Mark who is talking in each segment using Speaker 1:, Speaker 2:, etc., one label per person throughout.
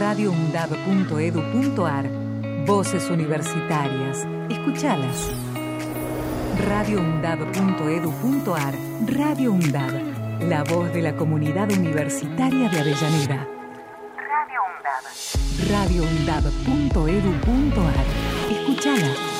Speaker 1: radioundab.edu.ar Voces universitarias. Escuchalas. radioundab.edu.ar Radio Undab. La voz de la comunidad universitaria de Avellaneda. Radio Undab. radioundab.edu.ar Escuchala.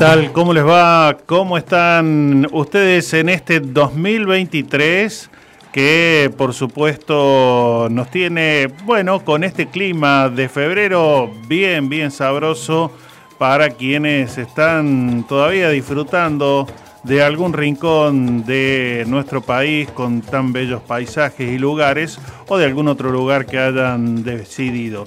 Speaker 2: Tal? ¿Cómo les va? ¿Cómo están ustedes en este 2023? Que por supuesto nos tiene, bueno, con este clima de febrero bien, bien sabroso para quienes están todavía disfrutando de algún rincón de nuestro país con tan bellos paisajes y lugares o de algún otro lugar que hayan decidido.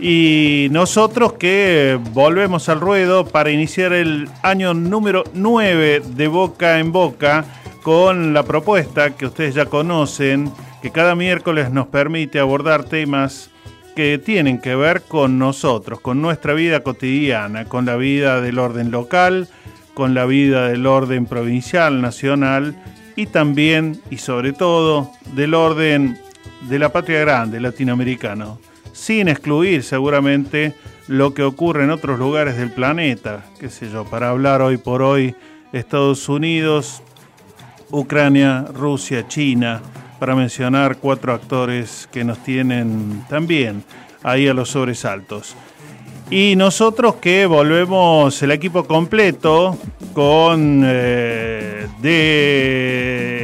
Speaker 2: Y nosotros que volvemos al ruedo para iniciar el año número 9 de Boca en Boca con la propuesta que ustedes ya conocen, que cada miércoles nos permite abordar temas que tienen que ver con nosotros, con nuestra vida cotidiana, con la vida del orden local, con la vida del orden provincial, nacional y también y sobre todo del orden de la patria grande latinoamericano sin excluir seguramente lo que ocurre en otros lugares del planeta, qué sé yo, para hablar hoy por hoy Estados Unidos, Ucrania, Rusia, China, para mencionar cuatro actores que nos tienen también ahí a los sobresaltos. Y nosotros que volvemos el equipo completo con eh, de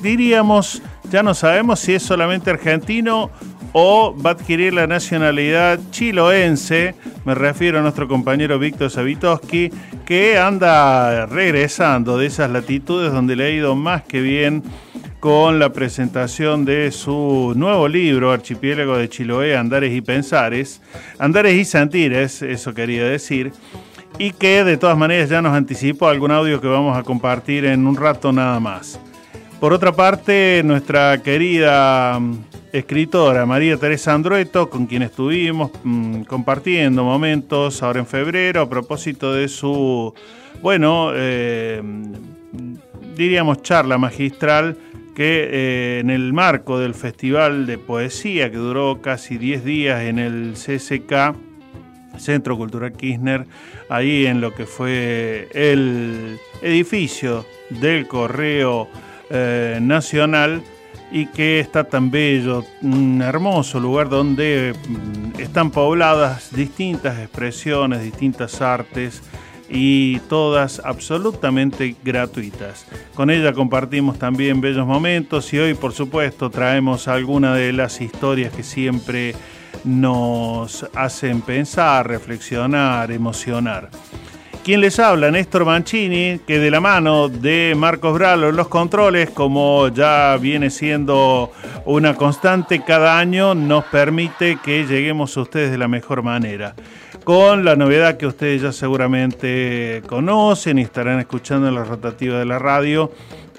Speaker 2: diríamos, ya no sabemos si es solamente argentino o va a adquirir la nacionalidad chiloense. Me refiero a nuestro compañero Víctor Savitoski, que anda regresando de esas latitudes donde le ha ido más que bien con la presentación de su nuevo libro, Archipiélago de Chiloé, Andares y Pensares, Andares y Santires, eso quería decir, y que de todas maneras ya nos anticipó algún audio que vamos a compartir en un rato nada más. Por otra parte, nuestra querida escritora María Teresa Andrueto, con quien estuvimos mm, compartiendo momentos ahora en febrero a propósito de su, bueno, eh, diríamos charla magistral que eh, en el marco del Festival de Poesía que duró casi 10 días en el CSK, Centro Cultural Kirchner, ahí en lo que fue el edificio del Correo eh, Nacional, y que está tan bello, un hermoso lugar donde mm, están pobladas distintas expresiones, distintas artes y todas absolutamente gratuitas. Con ella compartimos también bellos momentos y hoy por supuesto traemos algunas de las historias que siempre nos hacen pensar, reflexionar, emocionar. ¿Quién les habla? Néstor Mancini, que de la mano de Marcos Bralo en los controles, como ya viene siendo una constante cada año, nos permite que lleguemos a ustedes de la mejor manera. Con la novedad que ustedes ya seguramente conocen y estarán escuchando en la rotativa de la radio,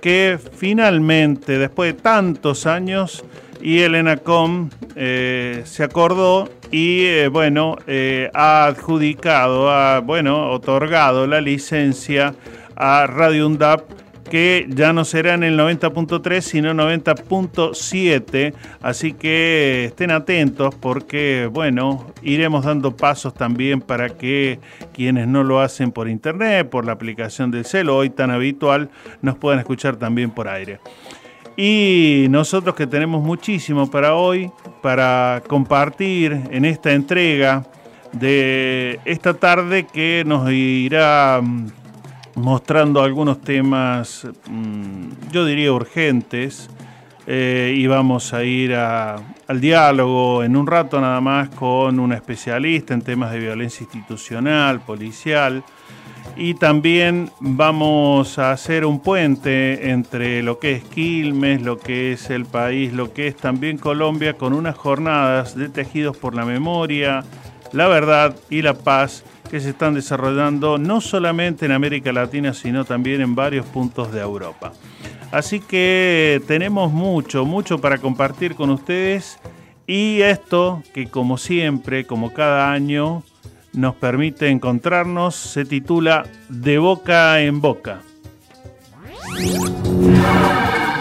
Speaker 2: que finalmente, después de tantos años, y Elena Com eh, se acordó y eh, bueno, eh, ha adjudicado, ha bueno, otorgado la licencia a Radio UNDAP que ya no será en el 90.3 sino 90.7, así que estén atentos porque bueno, iremos dando pasos también para que quienes no lo hacen por internet, por la aplicación del celo hoy tan habitual, nos puedan escuchar también por aire. Y nosotros que tenemos muchísimo para hoy, para compartir en esta entrega de esta tarde que nos irá mm, mostrando algunos temas, mm, yo diría urgentes, eh, y vamos a ir al diálogo en un rato nada más con un especialista en temas de violencia institucional, policial, y también vamos a hacer un puente entre lo que es Quilmes, lo que es el país, lo que es también Colombia, con unas jornadas de tejidos por la memoria, la verdad y la paz que se están desarrollando no solamente en América Latina, sino también en varios puntos de Europa. Así que tenemos mucho, mucho para compartir con ustedes y esto que como siempre, como cada año, nos permite encontrarnos, se titula De boca en boca.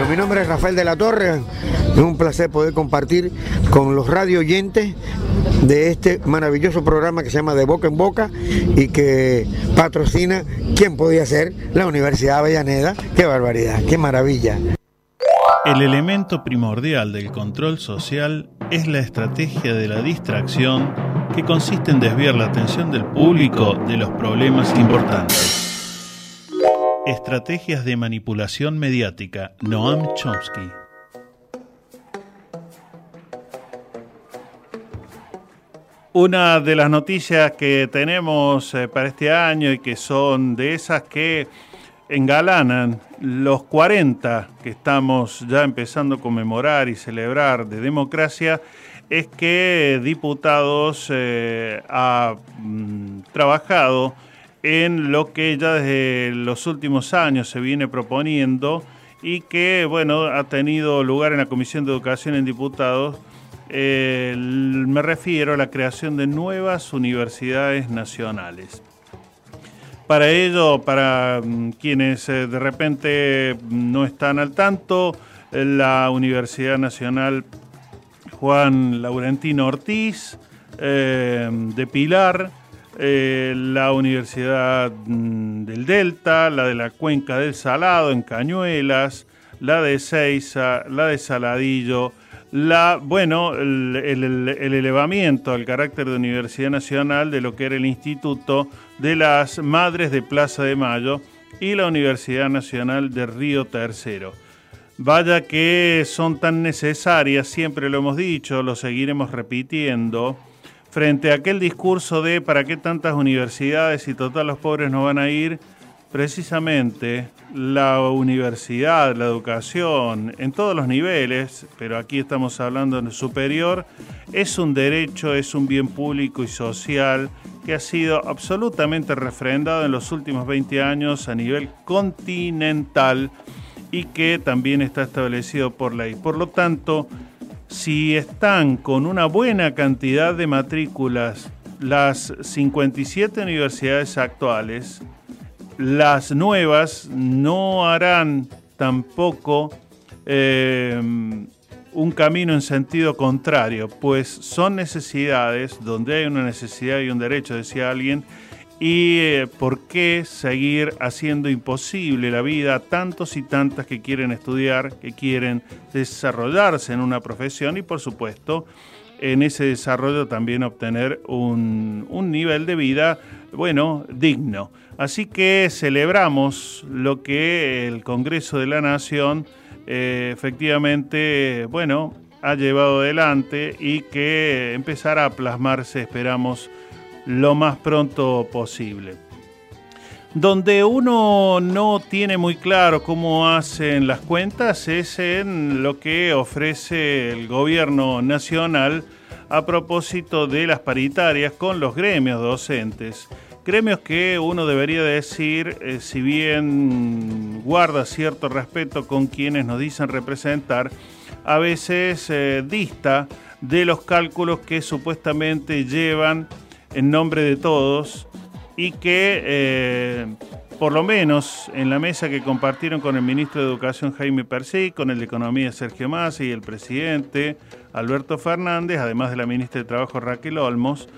Speaker 3: Mi nombre es Rafael de la Torre, es un placer poder compartir con los radio oyentes de este maravilloso programa que se llama De Boca en Boca y que patrocina, ¿quién podía ser? La Universidad Avellaneda. ¡Qué barbaridad! ¡Qué maravilla!
Speaker 2: El elemento primordial del control social es la estrategia de la distracción que consiste en desviar la atención del público de los problemas importantes. Estrategias de manipulación mediática, Noam Chomsky. Una de las noticias que tenemos eh, para este año y que son de esas que engalanan los 40 que estamos ya empezando a conmemorar y celebrar de democracia es que diputados eh, ha mm, trabajado en lo que ya desde los últimos años se viene proponiendo y que bueno ha tenido lugar en la Comisión de Educación en Diputados. Me refiero a la creación de nuevas universidades nacionales. Para ello, para mm, quienes eh, de repente no están al tanto, la Universidad Nacional Juan Laurentino Ortiz, eh, de Pilar, eh, la Universidad mm, del Delta, la de la Cuenca del Salado en Cañuelas, la de Ceiza, la de Saladillo, la, bueno, el, el, elevamiento al carácter de Universidad Nacional de lo que era el Instituto de las Madres de Plaza de Mayo y la Universidad Nacional de Río Tercero. Vaya que son tan necesarias, siempre lo hemos dicho, lo seguiremos repitiendo, frente a aquel discurso de para qué tantas universidades y total los pobres no van a ir, precisamente la universidad, la educación, en todos los niveles, pero aquí estamos hablando en superior, es un derecho, es un bien público y social que ha sido absolutamente refrendado en los últimos 20 años a nivel continental y que también está establecido por ley. Por lo tanto, si están con una buena cantidad de matrículas las 57 universidades actuales, las nuevas no harán tampoco eh, un camino en sentido contrario, pues son necesidades, donde hay una necesidad y un derecho, decía alguien, y eh, por qué seguir haciendo imposible la vida a tantos y tantas que quieren estudiar, que quieren desarrollarse en una profesión y por supuesto en ese desarrollo también obtener un, nivel de vida, bueno, digno. Así que celebramos lo que el Congreso de la Nación eh, efectivamente, bueno, ha llevado adelante y que empezará a plasmarse, esperamos, lo más pronto posible. Donde uno no tiene muy claro cómo hacen las cuentas es en lo que ofrece el gobierno nacional a propósito de las paritarias con los gremios docentes. Gremios que uno debería decir, eh, si bien guarda cierto respeto con quienes nos dicen representar, a veces eh, dista de los cálculos que supuestamente llevan en nombre de todos y que eh, por lo menos en la mesa que compartieron con el ministro de Educación Jaime Persí, con el de Economía Sergio Massa y el presidente Alberto Fernández, además de la ministra de Trabajo Raquel Olmos,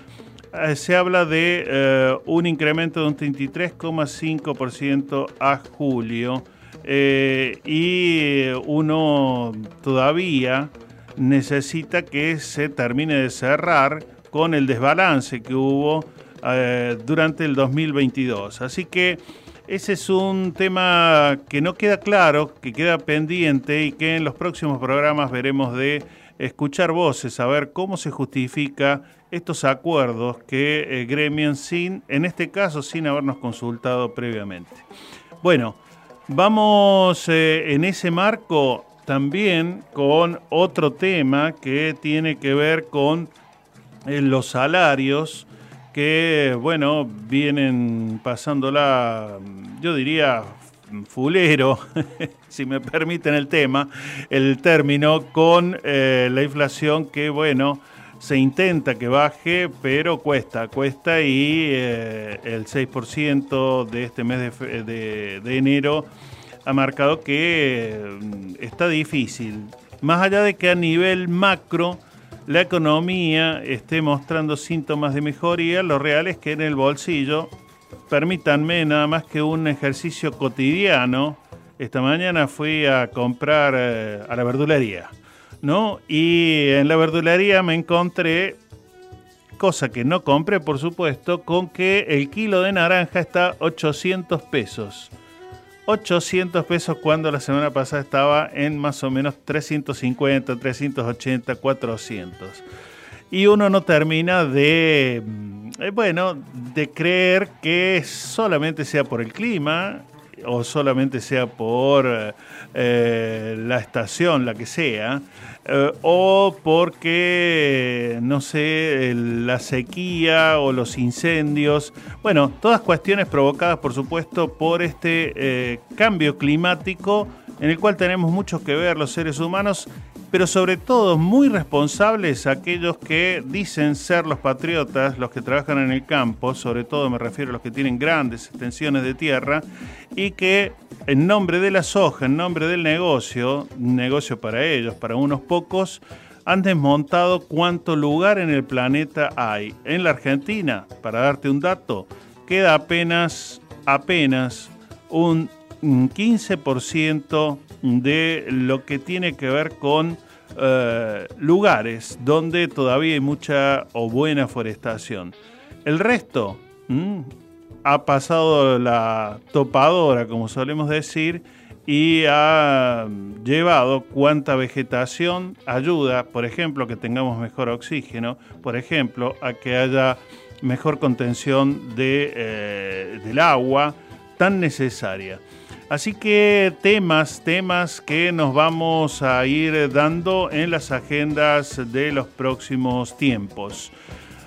Speaker 2: eh, se habla de eh, un incremento de un 33,5% a julio y uno todavía necesita que se termine de cerrar con el desbalance que hubo eh, durante el 2022. Así que ese es un tema que no queda claro, que queda pendiente y que en los próximos programas veremos de escuchar voces, saber cómo se justifica estos acuerdos que eh, gremian sin, en este caso, sin habernos consultado previamente. Bueno, vamos eh, en ese marco también con otro tema que tiene que ver con los salarios que, bueno, vienen pasándola, yo diría, fulero, si me permiten el tema, el término, con eh, la inflación que, bueno, se intenta que baje, pero cuesta, cuesta y eh, el 6% de este mes de, de, enero ha marcado que mm, está difícil. Más allá de que a nivel macro la economía esté mostrando síntomas de mejoría, lo real es que en el bolsillo, permítanme nada más que un ejercicio cotidiano, esta mañana fui a comprar eh, a la verdulería, ¿no? Y en la verdulería me encontré, cosa que no compré por supuesto, con que el kilo de naranja está 800 pesos. 800 pesos cuando la semana pasada estaba en más o menos 350, 380, 400. Y uno no termina de, mm, eh, bueno, de creer que solamente sea por el clima o solamente sea por eh, la estación, la que sea, eh, o porque, no sé, la sequía o los incendios, bueno, todas cuestiones provocadas, por supuesto, por este eh, cambio climático en el cual tenemos mucho que ver los seres humanos pero sobre todo muy responsables aquellos que dicen ser los patriotas, los que trabajan en el campo, sobre todo me refiero a los que tienen grandes extensiones de tierra y que en nombre de la soja, en nombre del negocio, negocio para ellos, para unos pocos, han desmontado cuánto lugar en el planeta hay. En la Argentina, para darte un dato, queda apenas, apenas un 15% de lo que tiene que ver con eh, lugares donde todavía hay mucha o buena forestación. El resto ha pasado la topadora, como solemos decir, y ha llevado cuánta vegetación ayuda, por ejemplo, que tengamos mejor oxígeno, por ejemplo, a que haya mejor contención de, eh, del agua tan necesaria. Así que temas, temas que nos vamos a ir dando en las agendas de los próximos tiempos.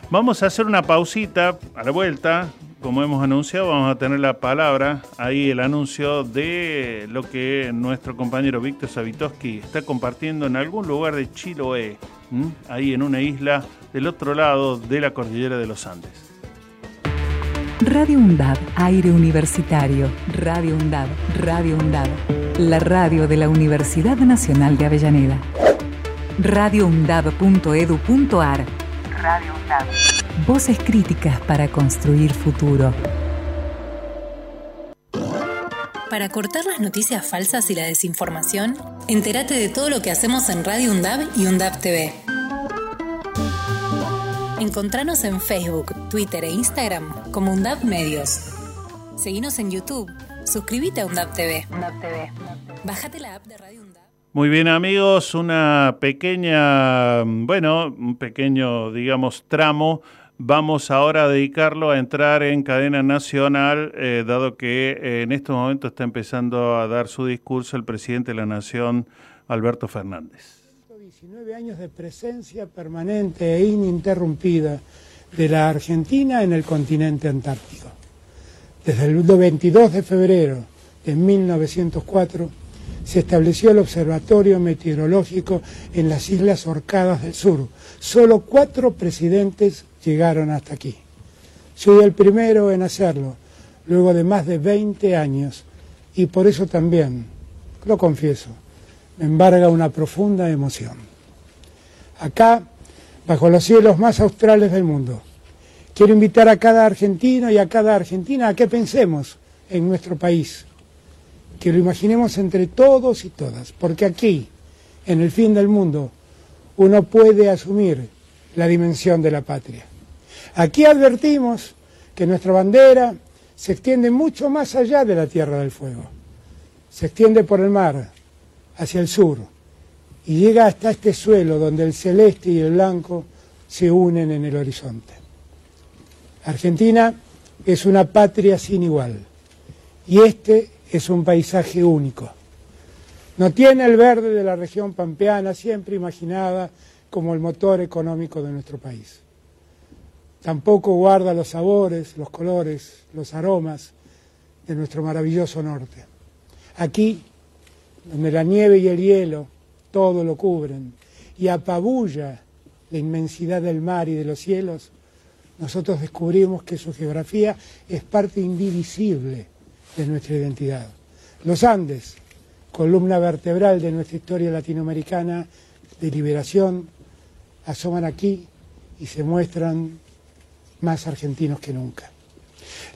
Speaker 2: Vamos a hacer una pausita a la vuelta. Como hemos anunciado, vamos a tener la palabra, ahí el anuncio de lo que nuestro compañero Víctor Savitoski está compartiendo en algún lugar de Chiloé, ahí en una isla del otro lado de la cordillera de los Andes.
Speaker 1: Radio UNDAB, aire universitario. Radio UNDAB, Radio UNDAB. La radio de la Universidad Nacional de Avellaneda. radioundab.edu.ar. Radio UNDAB. Voces críticas para construir futuro.
Speaker 4: Para cortar las noticias falsas y la desinformación, entérate de todo lo que hacemos en Radio UNDAB y UNDAB TV. Encontranos en Facebook, Twitter e Instagram como UNDAP Medios. Seguinos en YouTube. Suscríbete a UNDAP TV. TV. Bájate la app de Radio UNDAP.
Speaker 2: Muy bien amigos, una pequeña, bueno, un pequeño, digamos, tramo. Vamos ahora a dedicarlo a entrar en cadena nacional, eh, dado que eh, en estos momentos está empezando a dar su discurso el presidente de la Nación, Alberto Fernández.
Speaker 5: 19 años de presencia permanente e ininterrumpida de la Argentina en el continente antártico. Desde el 22 de febrero de 1904 se estableció el Observatorio Meteorológico en las Islas Orcadas del Sur. Solo cuatro presidentes llegaron hasta aquí. Soy el primero en hacerlo, luego de más de 20 años, y por eso también, lo confieso, me embarga una profunda emoción acá, bajo los cielos más australes del mundo. Quiero invitar a cada argentino y a cada argentina a que pensemos en nuestro país, que lo imaginemos entre todos y todas, porque aquí, en el fin del mundo, uno puede asumir la dimensión de la patria. Aquí advertimos que nuestra bandera se extiende mucho más allá de la Tierra del Fuego. Se extiende por el mar, hacia el sur, y llega hasta este suelo donde el celeste y el blanco se unen en el horizonte. Argentina es una patria sin igual, y este es un paisaje único. No tiene el verde de la región pampeana, siempre imaginada como el motor económico de nuestro país. Tampoco guarda los sabores, los colores, los aromas de nuestro maravilloso norte. Aquí, donde la nieve y el hielo todo lo cubren y apabulla la inmensidad del mar y de los cielos, nosotros descubrimos que su geografía es parte indivisible de nuestra identidad. Los Andes, columna vertebral de nuestra historia latinoamericana de liberación, asoman aquí y se muestran más argentinos que nunca.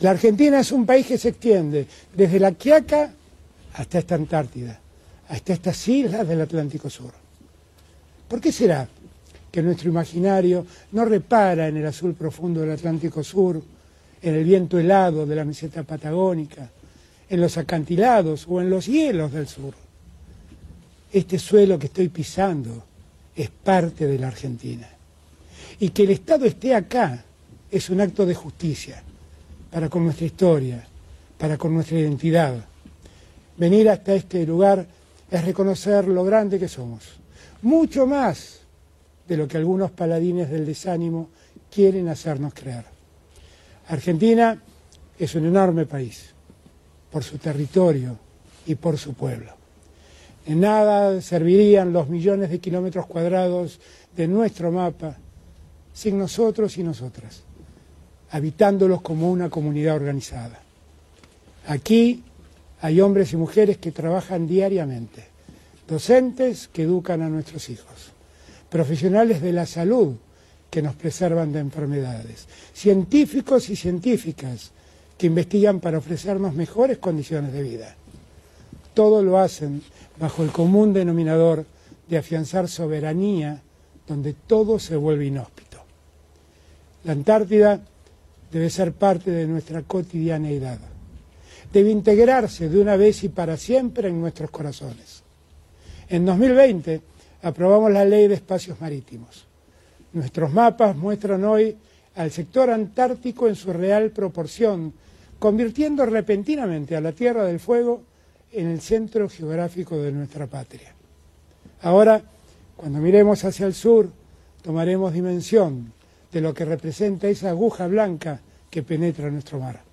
Speaker 5: La Argentina es un país que se extiende desde la Quiaca hasta esta Antártida, hasta estas islas del Atlántico Sur. ¿Por qué será que nuestro imaginario no repara en el azul profundo del Atlántico Sur, en el viento helado de la meseta patagónica, en los acantilados o en los hielos del sur? Este suelo que estoy pisando es parte de la Argentina. Y que el Estado esté acá es un acto de justicia para con nuestra historia, para con nuestra identidad. Venir hasta este lugar es reconocer lo grande que somos, mucho más de lo que algunos paladines del desánimo quieren hacernos creer. Argentina es un enorme país, por su territorio y por su pueblo. En nada servirían los millones de kilómetros cuadrados de nuestro mapa sin nosotros y nosotras habitándolos como una comunidad organizada. Aquí hay hombres y mujeres que trabajan diariamente, docentes que educan a nuestros hijos, profesionales de la salud que nos preservan de enfermedades, científicos y científicas que investigan para ofrecernos mejores condiciones de vida. Todo lo hacen bajo el común denominador de afianzar soberanía donde todo se vuelve inhóspito. La Antártida debe ser parte de nuestra cotidianeidad. Debe integrarse de una vez y para siempre en nuestros corazones. En 2020 aprobamos la Ley de Espacios Marítimos. Nuestros mapas muestran hoy al sector antártico en su real proporción, convirtiendo repentinamente a la Tierra del Fuego en el centro geográfico de nuestra patria. Ahora, cuando miremos hacia el sur, tomaremos dimensión de lo que representa esa aguja blanca que penetra nuestro mar.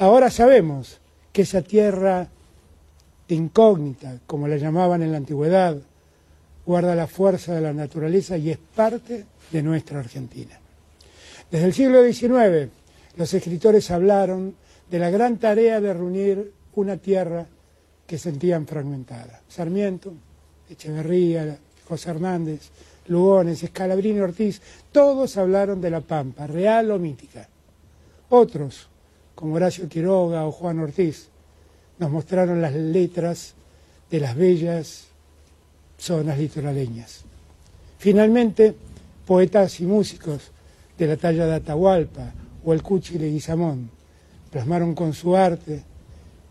Speaker 5: Ahora sabemos que esa tierra incógnita, como la llamaban en la antigüedad, guarda la fuerza de la naturaleza y es parte de nuestra Argentina. Desde el siglo XIX, los escritores hablaron de la gran tarea de reunir una tierra que sentían fragmentada. Sarmiento, Echeverría, José Hernández, Lugones, Escalabrini Ortiz, todos hablaron de la Pampa, real o mítica. Otros, como Horacio Quiroga o Juan Ortiz, nos mostraron las letras de las bellas zonas litoraleñas. Finalmente, poetas y músicos de la talla de Atahualpa o el Cuchi Leguizamón plasmaron con su arte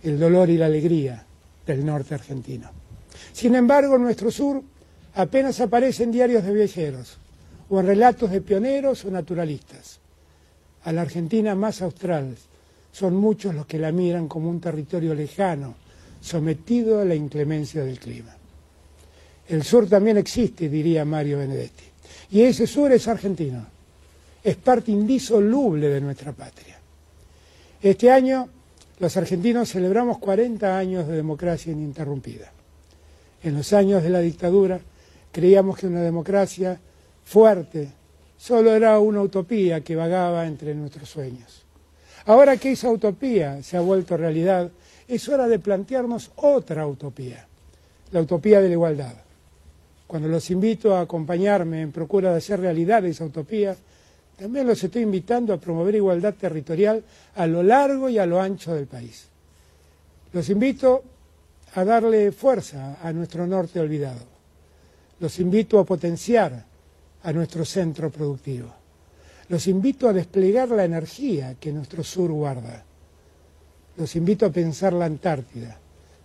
Speaker 5: el dolor y la alegría del norte argentino. Sin embargo, en nuestro sur apenas aparecen diarios de viajeros o en relatos de pioneros o naturalistas. A la Argentina más austral son muchos los que la miran como un territorio lejano, sometido a la inclemencia del clima. El sur también existe, diría Mario Benedetti, y ese sur es argentino, es parte indisoluble de nuestra patria. Este año los argentinos celebramos 40 años de democracia ininterrumpida. En los años de la dictadura, Creíamos que una democracia fuerte solo era una utopía que vagaba entre nuestros sueños. Ahora que esa utopía se ha vuelto realidad, es hora de plantearnos otra utopía, la utopía de la igualdad. Cuando los invito a acompañarme en procura de hacer realidad esa utopía, también los estoy invitando a promover igualdad territorial a lo largo y a lo ancho del país. Los invito a darle fuerza a nuestro norte olvidado los invito a potenciar a nuestro centro productivo. Los invito a desplegar la energía que nuestro sur guarda. los invito a pensar la Antártida,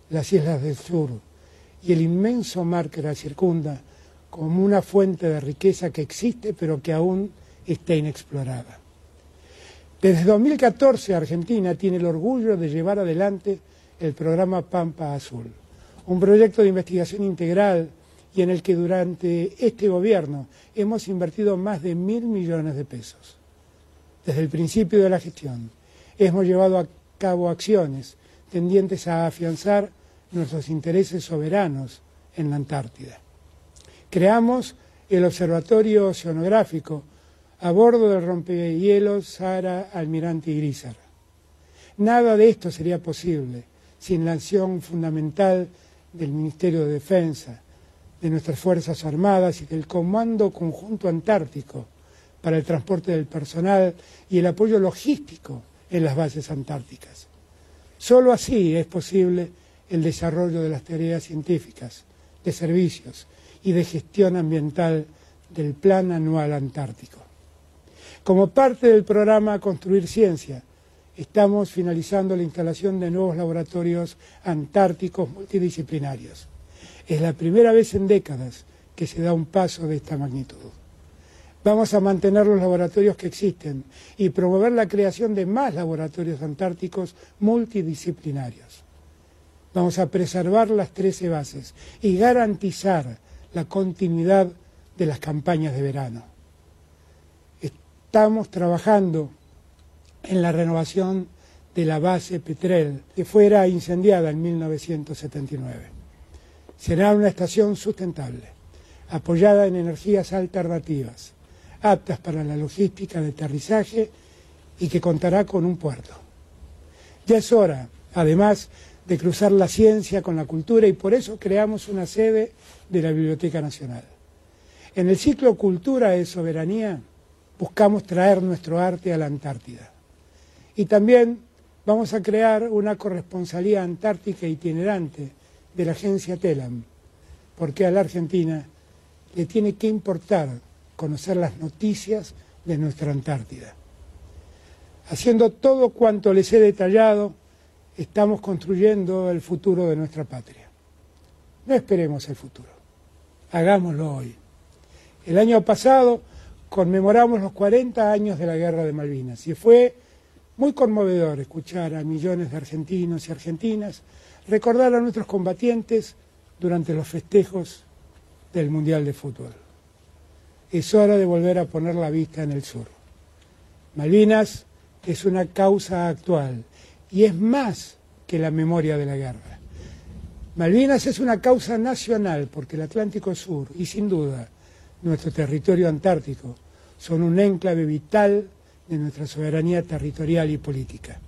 Speaker 5: las islas del sur y el inmenso mar que la circunda como una fuente de riqueza que existe pero que aún está inexplorada. Desde 2014 Argentina tiene el orgullo de llevar adelante el programa Pampa Azul, un proyecto de investigación integral y en el que durante este gobierno hemos invertido más de mil millones de pesos. Desde el principio de la gestión hemos llevado a cabo acciones tendientes a afianzar nuestros intereses soberanos en la Antártida. Creamos el Observatorio Oceanográfico a bordo del rompehielos Sara Almirante Irizar. Nada de esto sería posible sin la acción fundamental del Ministerio de Defensa, de nuestras Fuerzas Armadas y del Comando Conjunto Antártico para el transporte del personal y el apoyo logístico en las bases antárticas. Solo así es posible el desarrollo de las tareas científicas, de servicios y de gestión ambiental del Plan Anual Antártico. Como parte del programa Construir Ciencia, estamos finalizando la instalación de nuevos laboratorios antárticos multidisciplinarios. Es la primera vez en décadas que se da un paso de esta magnitud. Vamos a mantener los laboratorios que existen y promover la creación de más laboratorios antárticos multidisciplinarios. Vamos a preservar las 13 bases y garantizar la continuidad de las campañas de verano estamos trabajando en la renovación de la base Petrel, que fuera incendiada en 1979. Será una estación sustentable, apoyada en energías alternativas, aptas para la logística de aterrizaje y que contará con un puerto. Ya es hora, además, de cruzar la ciencia con la cultura y por eso creamos una sede de la Biblioteca Nacional. En el ciclo Cultura de Soberanía, buscamos traer nuestro arte a la Antártida. Y también vamos a crear una corresponsalía antártica itinerante de la agencia TELAM, porque a la Argentina le tiene que importar conocer las noticias de nuestra Antártida. Haciendo todo cuanto les he detallado, estamos construyendo el futuro de nuestra patria. No esperemos el futuro, hagámoslo hoy. El año pasado conmemoramos los 40 años de la Guerra de Malvinas y fue muy conmovedor escuchar a millones de argentinos y argentinas recordar a nuestros combatientes durante los festejos del Mundial de Fútbol. Es hora de volver a poner la vista en el sur. Malvinas es una causa actual y es más que la memoria de la guerra. Malvinas es una causa nacional porque el Atlántico Sur y sin duda nuestro territorio antártico son un enclave vital de nuestra soberanía territorial y política.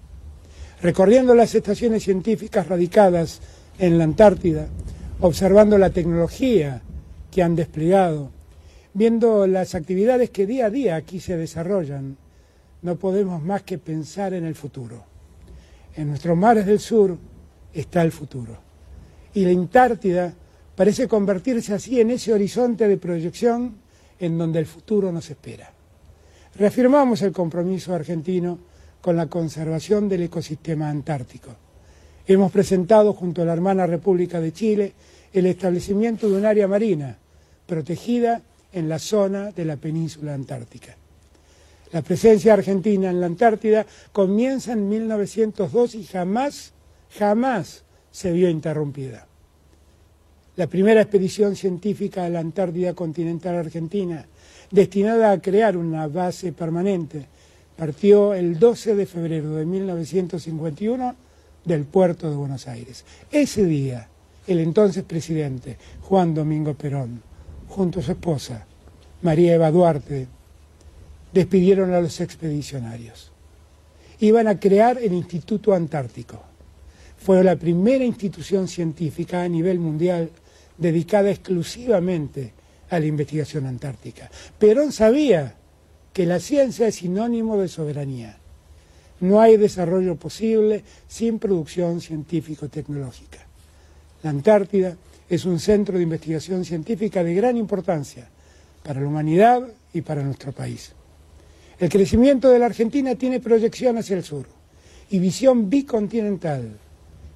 Speaker 5: Recorriendo las estaciones científicas radicadas en la Antártida, observando la tecnología que han desplegado, viendo las actividades que día a día aquí se desarrollan, no podemos más que pensar en el futuro. En nuestros mares del sur está el futuro. Y la Antártida parece convertirse así en ese horizonte de proyección en donde el futuro nos espera. Reafirmamos el compromiso argentino con la conservación del ecosistema antártico. Hemos presentado junto a la hermana República de Chile el establecimiento de un área marina protegida en la zona de la península antártica. La presencia argentina en la Antártida comienza en 1902 y jamás, jamás se vio interrumpida. La primera expedición científica a la Antártida continental argentina, destinada a crear una base permanente, partió el 12 de febrero de 1951 del puerto de Buenos Aires. Ese día, el entonces presidente Juan Domingo Perón, junto a su esposa, María Eva Duarte, despidieron a los expedicionarios. Iban a crear el Instituto Antártico. Fue la primera institución científica a nivel mundial dedicada exclusivamente a la investigación antártica. Perón sabía que la ciencia es sinónimo de soberanía. No hay desarrollo posible sin producción científico-tecnológica. La Antártida es un centro de investigación científica de gran importancia para la humanidad y para nuestro país. El crecimiento de la Argentina tiene proyección hacia el sur y visión bicontinental,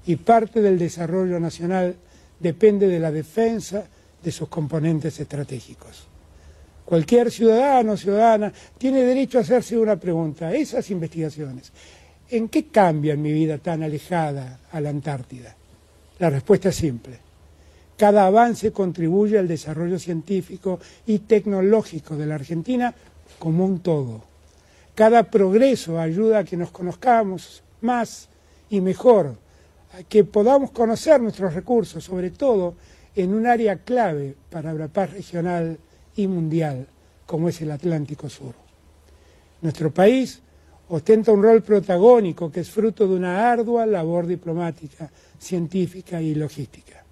Speaker 5: y parte del desarrollo nacional depende de la defensa de sus componentes estratégicos. Cualquier ciudadano o ciudadana tiene derecho a hacerse una pregunta. Esas investigaciones, ¿en qué cambian mi vida tan alejada a la Antártida? La respuesta es simple. Cada avance contribuye al desarrollo científico y tecnológico de la Argentina como un todo. Cada progreso ayuda a que nos conozcamos más y mejor, a que podamos conocer nuestros recursos, sobre todo en un área clave para la paz regional y mundial, como es el Atlántico Sur. Nuestro país ostenta un rol protagónico que es fruto de una ardua labor diplomática, científica y logística.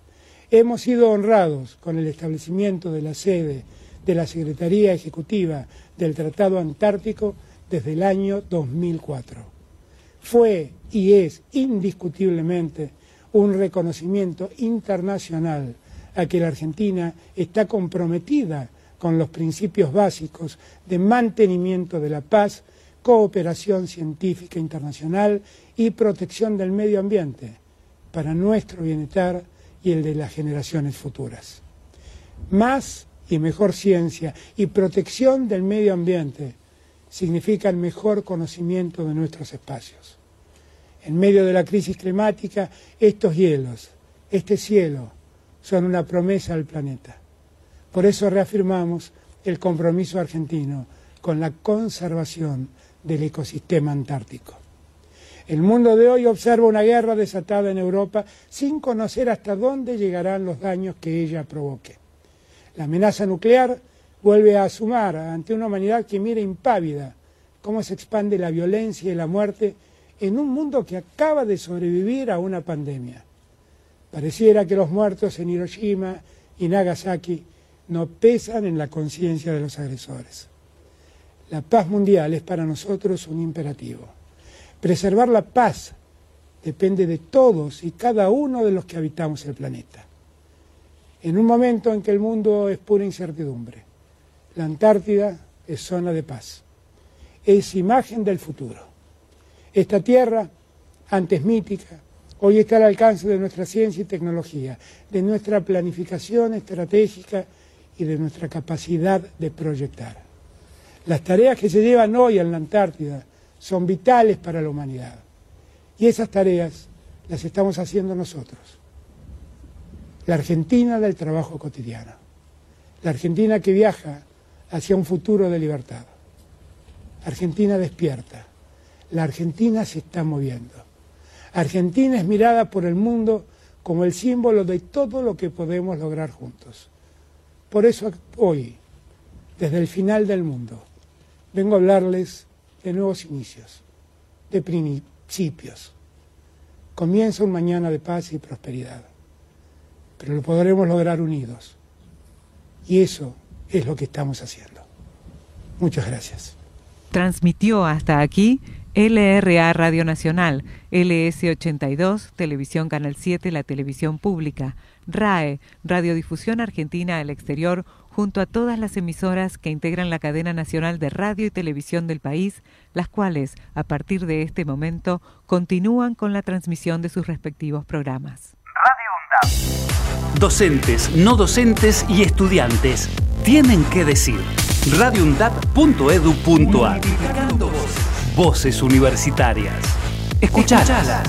Speaker 5: Hemos sido honrados con el establecimiento de la sede de la Secretaría Ejecutiva del Tratado Antártico desde el año 2004. Fue y es indiscutiblemente un reconocimiento internacional a que la Argentina está comprometida con los principios básicos de mantenimiento de la paz, cooperación científica internacional y protección del medio ambiente para nuestro bienestar y el de las generaciones futuras. Más y mejor ciencia y protección del medio ambiente significan mejor conocimiento de nuestros espacios. En medio de la crisis climática, estos hielos, este cielo, son una promesa al planeta. Por eso reafirmamos el compromiso argentino con la conservación del ecosistema antártico. El mundo de hoy observa una guerra desatada en Europa sin conocer hasta dónde llegarán los daños que ella provoque. La amenaza nuclear vuelve a sumar ante una humanidad que mira impávida cómo se expande la violencia y la muerte en un mundo que acaba de sobrevivir a una pandemia. Pareciera que los muertos en Hiroshima y Nagasaki no pesan en la conciencia de los agresores. La paz mundial es para nosotros un imperativo. Preservar la paz depende de todos y cada uno de los que habitamos el planeta. En un momento en que el mundo es pura incertidumbre, la Antártida es zona de paz, es imagen del futuro. Esta tierra, antes mítica, hoy está al alcance de nuestra ciencia y tecnología, de nuestra planificación estratégica y de nuestra capacidad de proyectar. Las tareas que se llevan hoy en la Antártida son vitales para la humanidad. Y esas tareas las estamos haciendo nosotros. La Argentina del trabajo cotidiano. La Argentina que viaja hacia un futuro de libertad. Argentina despierta. La Argentina se está moviendo. Argentina es mirada por el mundo como el símbolo de todo lo que podemos lograr juntos. Por eso hoy, desde el final del mundo, vengo a hablarles de nuevos inicios, de principios. Comienza un mañana de paz y prosperidad, pero lo podremos lograr unidos. Y eso es lo que estamos haciendo. Muchas gracias.
Speaker 1: Transmitió hasta aquí LRA Radio Nacional, LS82, Televisión Canal 7, la televisión pública. RAE, Radiodifusión Argentina al Exterior, junto a todas las emisoras que integran la cadena nacional de radio y televisión del país, las cuales, a partir de este momento, continúan con la transmisión de sus respectivos programas.
Speaker 6: Radio UNDAP. Docentes, no docentes y estudiantes tienen que decir. radioundap.edu.ar Voces universitarias. Escuchalas.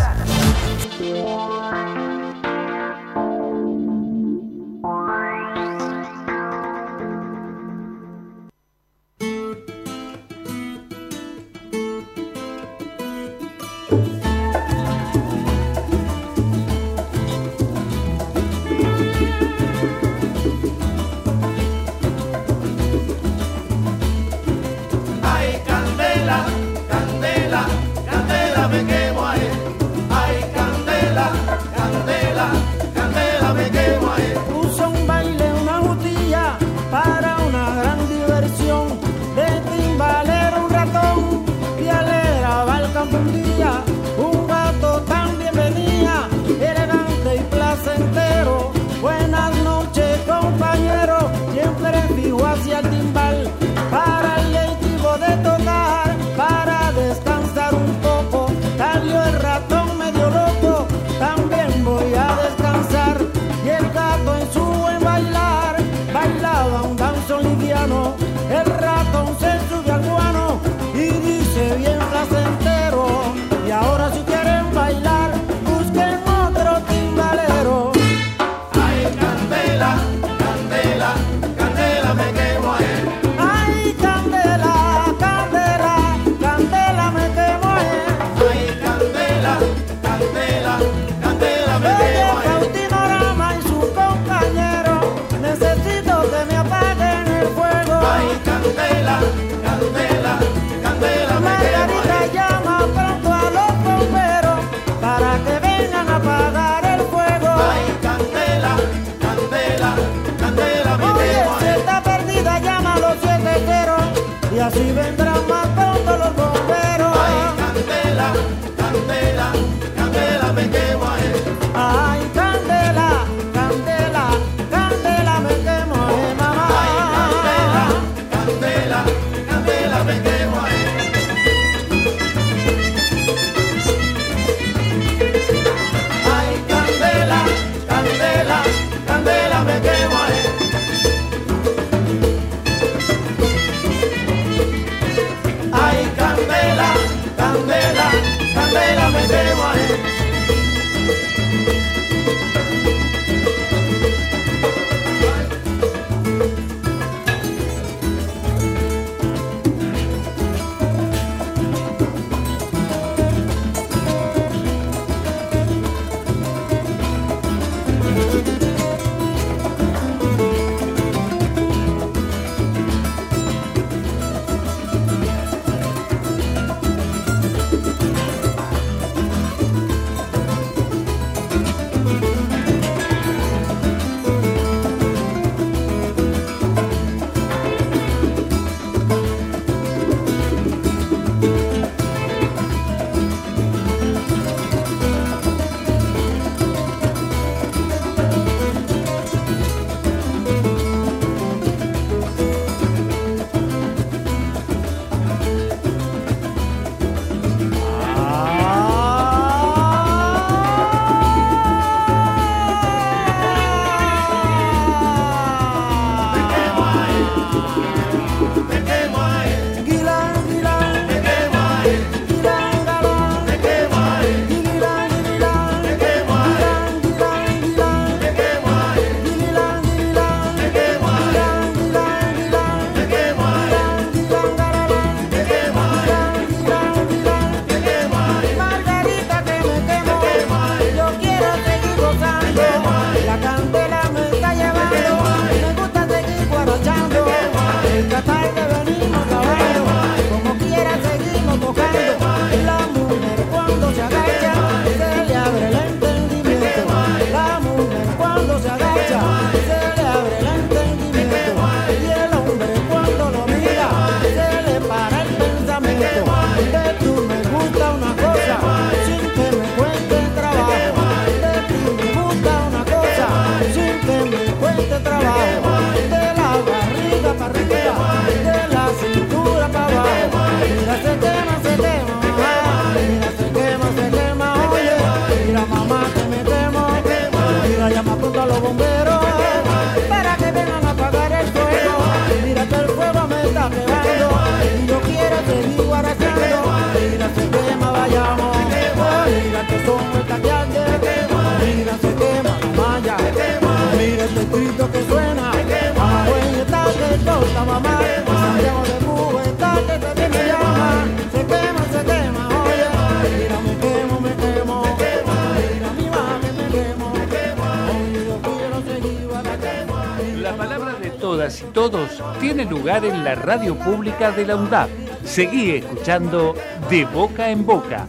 Speaker 6: Y todos tiene lugar en la radio pública de la UNDAP. Seguí escuchando De Boca en Boca.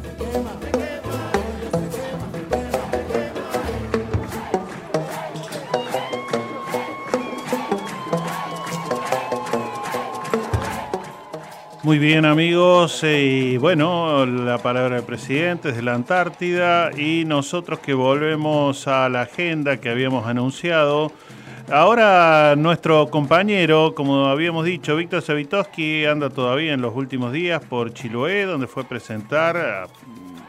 Speaker 2: Muy bien amigos, y bueno, la palabra del presidente es de la Antártida. Y nosotros que volvemos a la agenda que habíamos anunciado. Ahora nuestro compañero, como habíamos dicho, Víctor Savitoski anda todavía en los últimos días por Chiloé, donde fue a presentar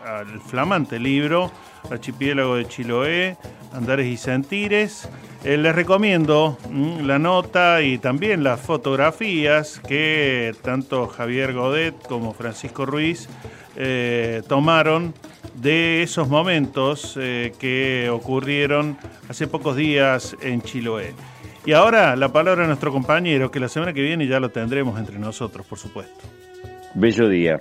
Speaker 2: al flamante libro Archipiélago de Chiloé, Andares y Sentires. Eh, les recomiendo mm, la nota y también las fotografías que tanto Javier Godet como Francisco Ruiz eh, tomaron de esos momentos eh, que ocurrieron hace pocos días en Chiloé. Y ahora la palabra a nuestro compañero, que la semana que viene ya lo tendremos entre nosotros, por supuesto.
Speaker 7: Bello día.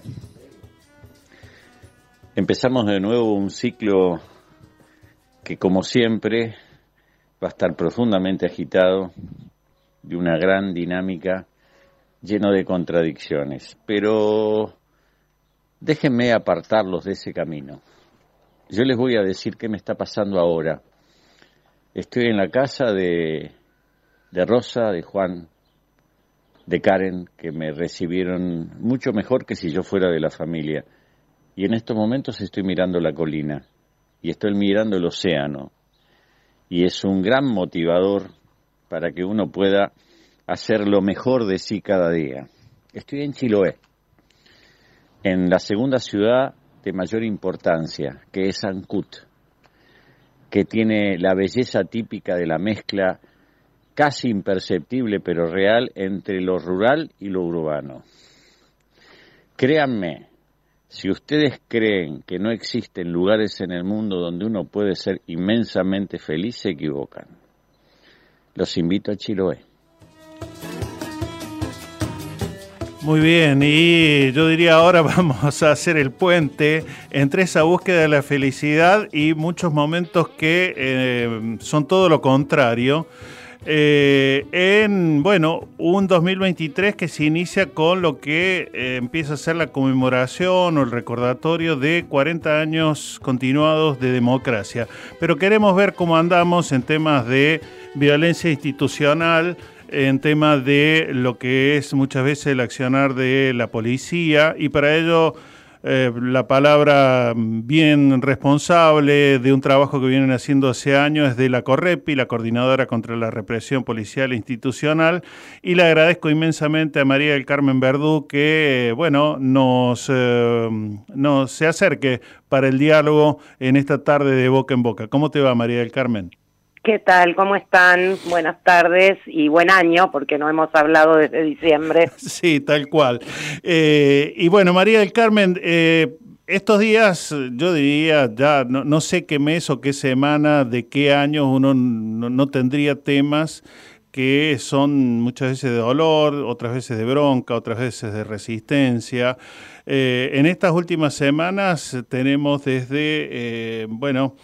Speaker 7: Empezamos de nuevo un ciclo que, como siempre, va a estar profundamente agitado, de una gran dinámica, lleno de contradicciones. Pero Déjenme apartarlos de ese camino. Yo les voy a decir qué me está pasando ahora. Estoy en la casa de, de Rosa, de Juan, de Karen, que me recibieron mucho mejor que si yo fuera de la familia. Y en estos momentos estoy mirando la colina y estoy mirando el océano. Y es un gran motivador para que uno pueda hacer lo mejor de sí cada día. Estoy en Chiloé en la segunda ciudad de mayor importancia, que es Ancud, que tiene la belleza típica de la mezcla casi imperceptible pero real entre lo rural y lo urbano. Créanme, Si ustedes creen que no existen lugares en el mundo donde uno puede ser inmensamente feliz, se equivocan. Los invito a Chiloé.
Speaker 2: Muy bien, y yo diría ahora vamos a hacer el puente entre esa búsqueda de la felicidad y muchos momentos que eh, son todo lo contrario eh, en, bueno, un 2023 que se inicia con lo que eh, empieza a ser la conmemoración o el recordatorio de 40 años continuados de democracia. Pero queremos ver cómo andamos en temas de violencia institucional, en temas de lo que es muchas veces el accionar de la policía y para ello eh, la palabra bien responsable de un trabajo que vienen haciendo hace años de la CORREPI, la Coordinadora contra la Represión Policial e Institucional, y le agradezco inmensamente a María del Carmen Verdú que, eh, bueno, nos, eh, nos se acerque para el diálogo en esta tarde de boca en boca. ¿Cómo te va, María del Carmen?
Speaker 8: ¿Qué tal? ¿Cómo están? Buenas tardes y buen año, porque no hemos hablado desde diciembre.
Speaker 2: Sí, tal cual. Eh, y bueno, María del Carmen, eh, estos días, yo diría, ya no, sé qué mes o qué semana, de qué año uno no, tendría temas que son muchas veces de dolor, otras veces de bronca, otras veces de resistencia. Eh, en estas últimas semanas tenemos desde, bueno,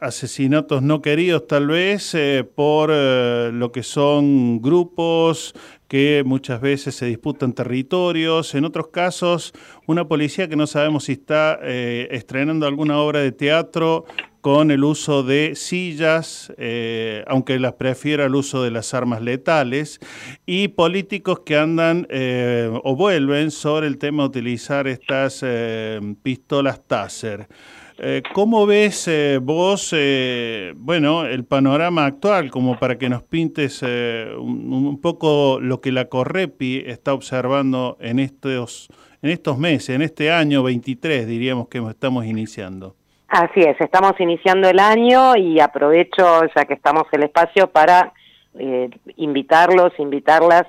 Speaker 2: asesinatos no queridos tal vez eh, por eh, lo que son grupos que muchas veces se disputan territorios, en otros casos una policía que no sabemos si está eh, estrenando alguna obra de teatro con el uso de sillas, aunque las prefiera el uso de las armas letales, y políticos que andan o vuelven sobre el tema de utilizar estas pistolas Taser. Eh, ¿Cómo ves eh, vos, eh, bueno, el panorama actual, como para que nos pintes un, poco lo que la Correpi está observando en estos, en estos meses, en este año 23, diríamos que estamos iniciando?
Speaker 8: Así es, estamos iniciando el año y aprovecho, ya que estamos en el espacio, para invitarlos, invitarlas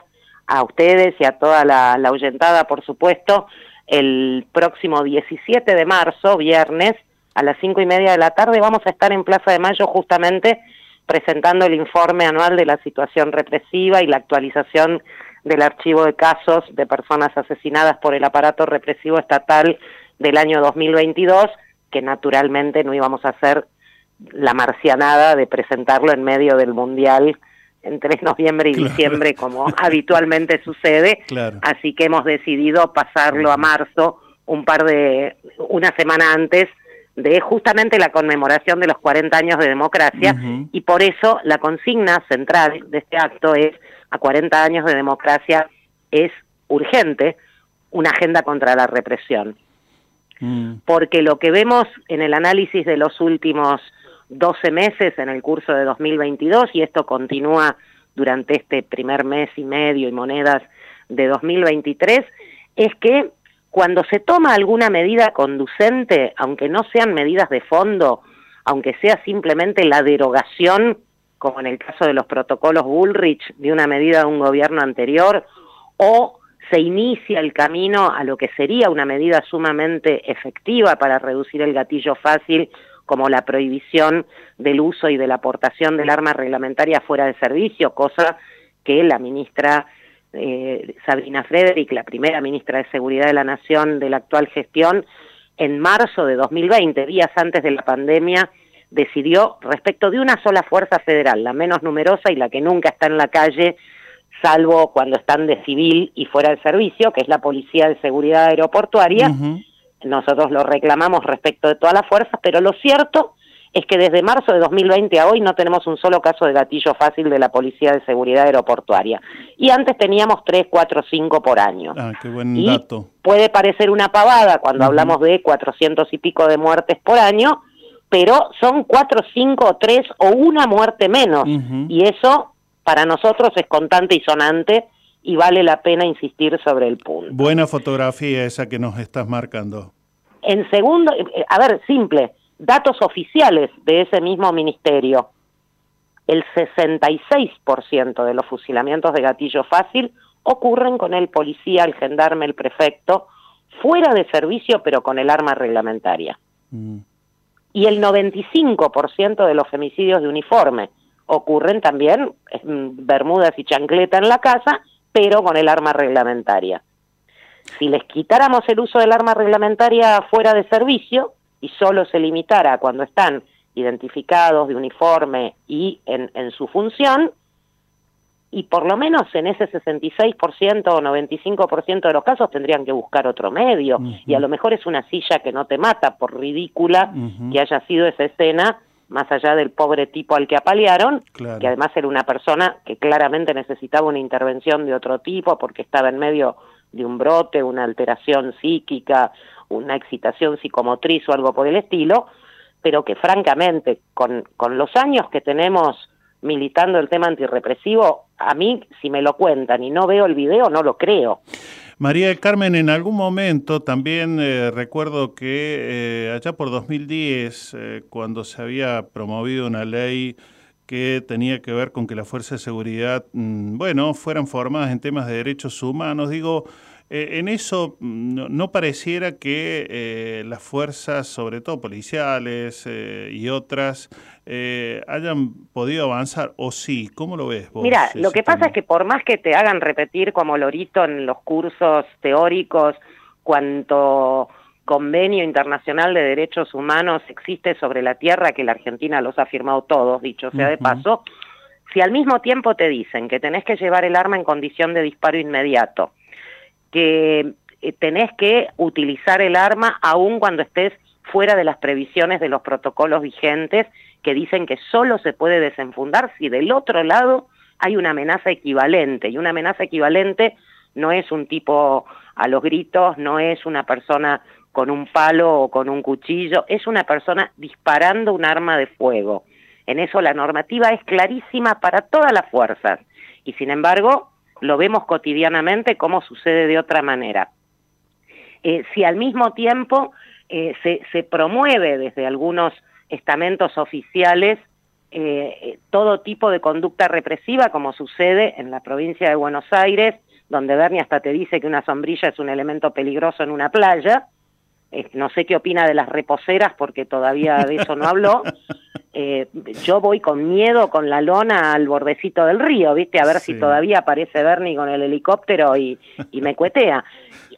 Speaker 8: a ustedes y a toda la, la ahuyentada, por supuesto, el próximo 17 de marzo, viernes, a las cinco y media de la tarde. Vamos a estar en Plaza de Mayo justamente presentando el informe anual de la situación represiva y la actualización del archivo de casos de personas asesinadas por el aparato represivo estatal del año 2022, que naturalmente no íbamos a hacer la marcianada de presentarlo en medio del Mundial entre noviembre y diciembre, como habitualmente sucede. Así que hemos decidido pasarlo a marzo, un par de, una semana antes, de justamente la conmemoración de los 40 años de democracia y por eso la consigna central de este acto es a 40 años de democracia es urgente una agenda contra la represión. Mm. Porque lo que vemos en el análisis de los últimos 12 meses en el curso de 2022 y esto continúa durante este primer mes y medio y monedas de 2023 es que cuando se toma alguna medida conducente, aunque no sean medidas de fondo, aunque sea simplemente la derogación, como en el caso de los protocolos Bullrich, de una medida de un gobierno anterior, o se inicia el camino a lo que sería una medida sumamente efectiva para reducir el gatillo fácil, como la prohibición del uso y de la aportación del arma reglamentaria fuera de servicio, cosa que la ministra eh, Sabrina Frederick, la primera ministra de Seguridad de la Nación de la actual gestión, en marzo de 2020, días antes de la pandemia, decidió respecto de una sola fuerza federal, la menos numerosa y la que nunca está en la calle, salvo cuando están de civil y fuera de servicio, que es la Policía de Seguridad Aeroportuaria. Nosotros lo reclamamos respecto de todas las fuerzas, pero lo cierto es que desde marzo de 2020 a hoy no tenemos un solo caso de gatillo fácil de la Policía de Seguridad Aeroportuaria. Y antes teníamos 3, 4, 5 por año.
Speaker 2: Ah, qué buen dato.
Speaker 8: Puede parecer una pavada cuando hablamos de 400 y pico de muertes por año, pero son 4, 5, 3 o una muerte menos. Y eso para nosotros es contante y sonante y vale la pena insistir sobre el punto.
Speaker 2: Buena fotografía esa que nos estás marcando.
Speaker 8: En segundo, eh, a ver, simple, datos oficiales de ese mismo ministerio, el 66% de los fusilamientos de gatillo fácil ocurren con el policía, el gendarme, el prefecto fuera de servicio pero con el arma reglamentaria.
Speaker 2: Mm.
Speaker 8: Y el 95% de los femicidios de uniforme ocurren también en bermudas y chancleta en la casa, pero con el arma reglamentaria. Si les quitáramos el uso del arma reglamentaria fuera de servicio y solo se limitara cuando están identificados de uniforme y en, en su función, y por lo menos en ese 66% o 95% de los casos tendrían que buscar otro medio. Y a lo mejor es una silla que no te mata por ridícula que haya sido esa escena más allá del pobre tipo al que apalearon, que además era una persona que claramente necesitaba una intervención de otro tipo porque estaba en medio de un brote, una alteración psíquica, una excitación psicomotriz o algo por el estilo, pero que francamente con, con los años que tenemos militando el tema antirrepresivo, a mí, si me lo cuentan y no veo el video, no lo creo.
Speaker 2: María del Carmen, en algún momento también eh, recuerdo que eh, allá por 2010, eh, cuando se había promovido una ley que tenía que ver con que las fuerzas de seguridad, mm, bueno, fueran formadas en temas de derechos humanos, digo, eh, en eso mm, no, pareciera que eh, las fuerzas, sobre todo policiales eh, y otras, hayan podido avanzar, o sí, ¿cómo lo ves vos?
Speaker 8: Mira, lo que pasa es que por más que te hagan repetir como lorito en los cursos teóricos cuanto convenio internacional de derechos humanos existe sobre la tierra, que la Argentina los ha firmado todos, dicho sea de paso, si al mismo tiempo te dicen que tenés que llevar el arma en condición de disparo inmediato, que eh, tenés que utilizar el arma aun cuando estés fuera de las previsiones de los protocolos vigentes que dicen que solo se puede desenfundar si del otro lado hay una amenaza equivalente. Y una amenaza equivalente no es un tipo a los gritos, no es una persona con un palo o con un cuchillo, es una persona disparando un arma de fuego. En eso la normativa es clarísima para todas las fuerzas. Y sin embargo, lo vemos cotidianamente como sucede de otra manera. Eh, si al mismo tiempo eh, se, se, promueve desde algunos estamentos oficiales eh, todo tipo de conducta represiva, como sucede en la provincia de Buenos Aires, donde Bernie hasta te dice que una sombrilla es un elemento peligroso en una playa, no sé qué opina de las reposeras porque todavía de eso no habló, eh, yo voy con miedo con la lona al bordecito del río, ¿viste? A ver si todavía aparece Bernie con el helicóptero y, me cuetea.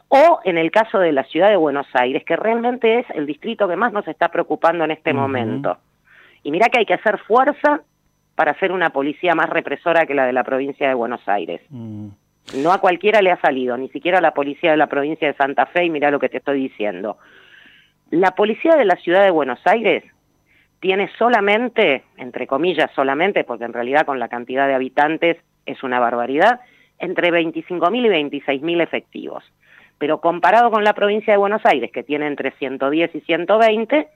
Speaker 8: O en el caso de la ciudad de Buenos Aires, que realmente es el distrito que más nos está preocupando en este momento. Y mira que hay que hacer fuerza para hacer una policía más represora que la de la provincia de Buenos Aires. Mm. No a cualquiera le ha salido, ni siquiera a la policía de la provincia de Santa Fe, y mira lo que te estoy diciendo. La policía de la ciudad de Buenos Aires tiene solamente, entre comillas solamente, porque en realidad con la cantidad de habitantes es una barbaridad, entre 25.000 y 26.000 efectivos. Pero comparado con la provincia de Buenos Aires, que tiene entre 110 y 120,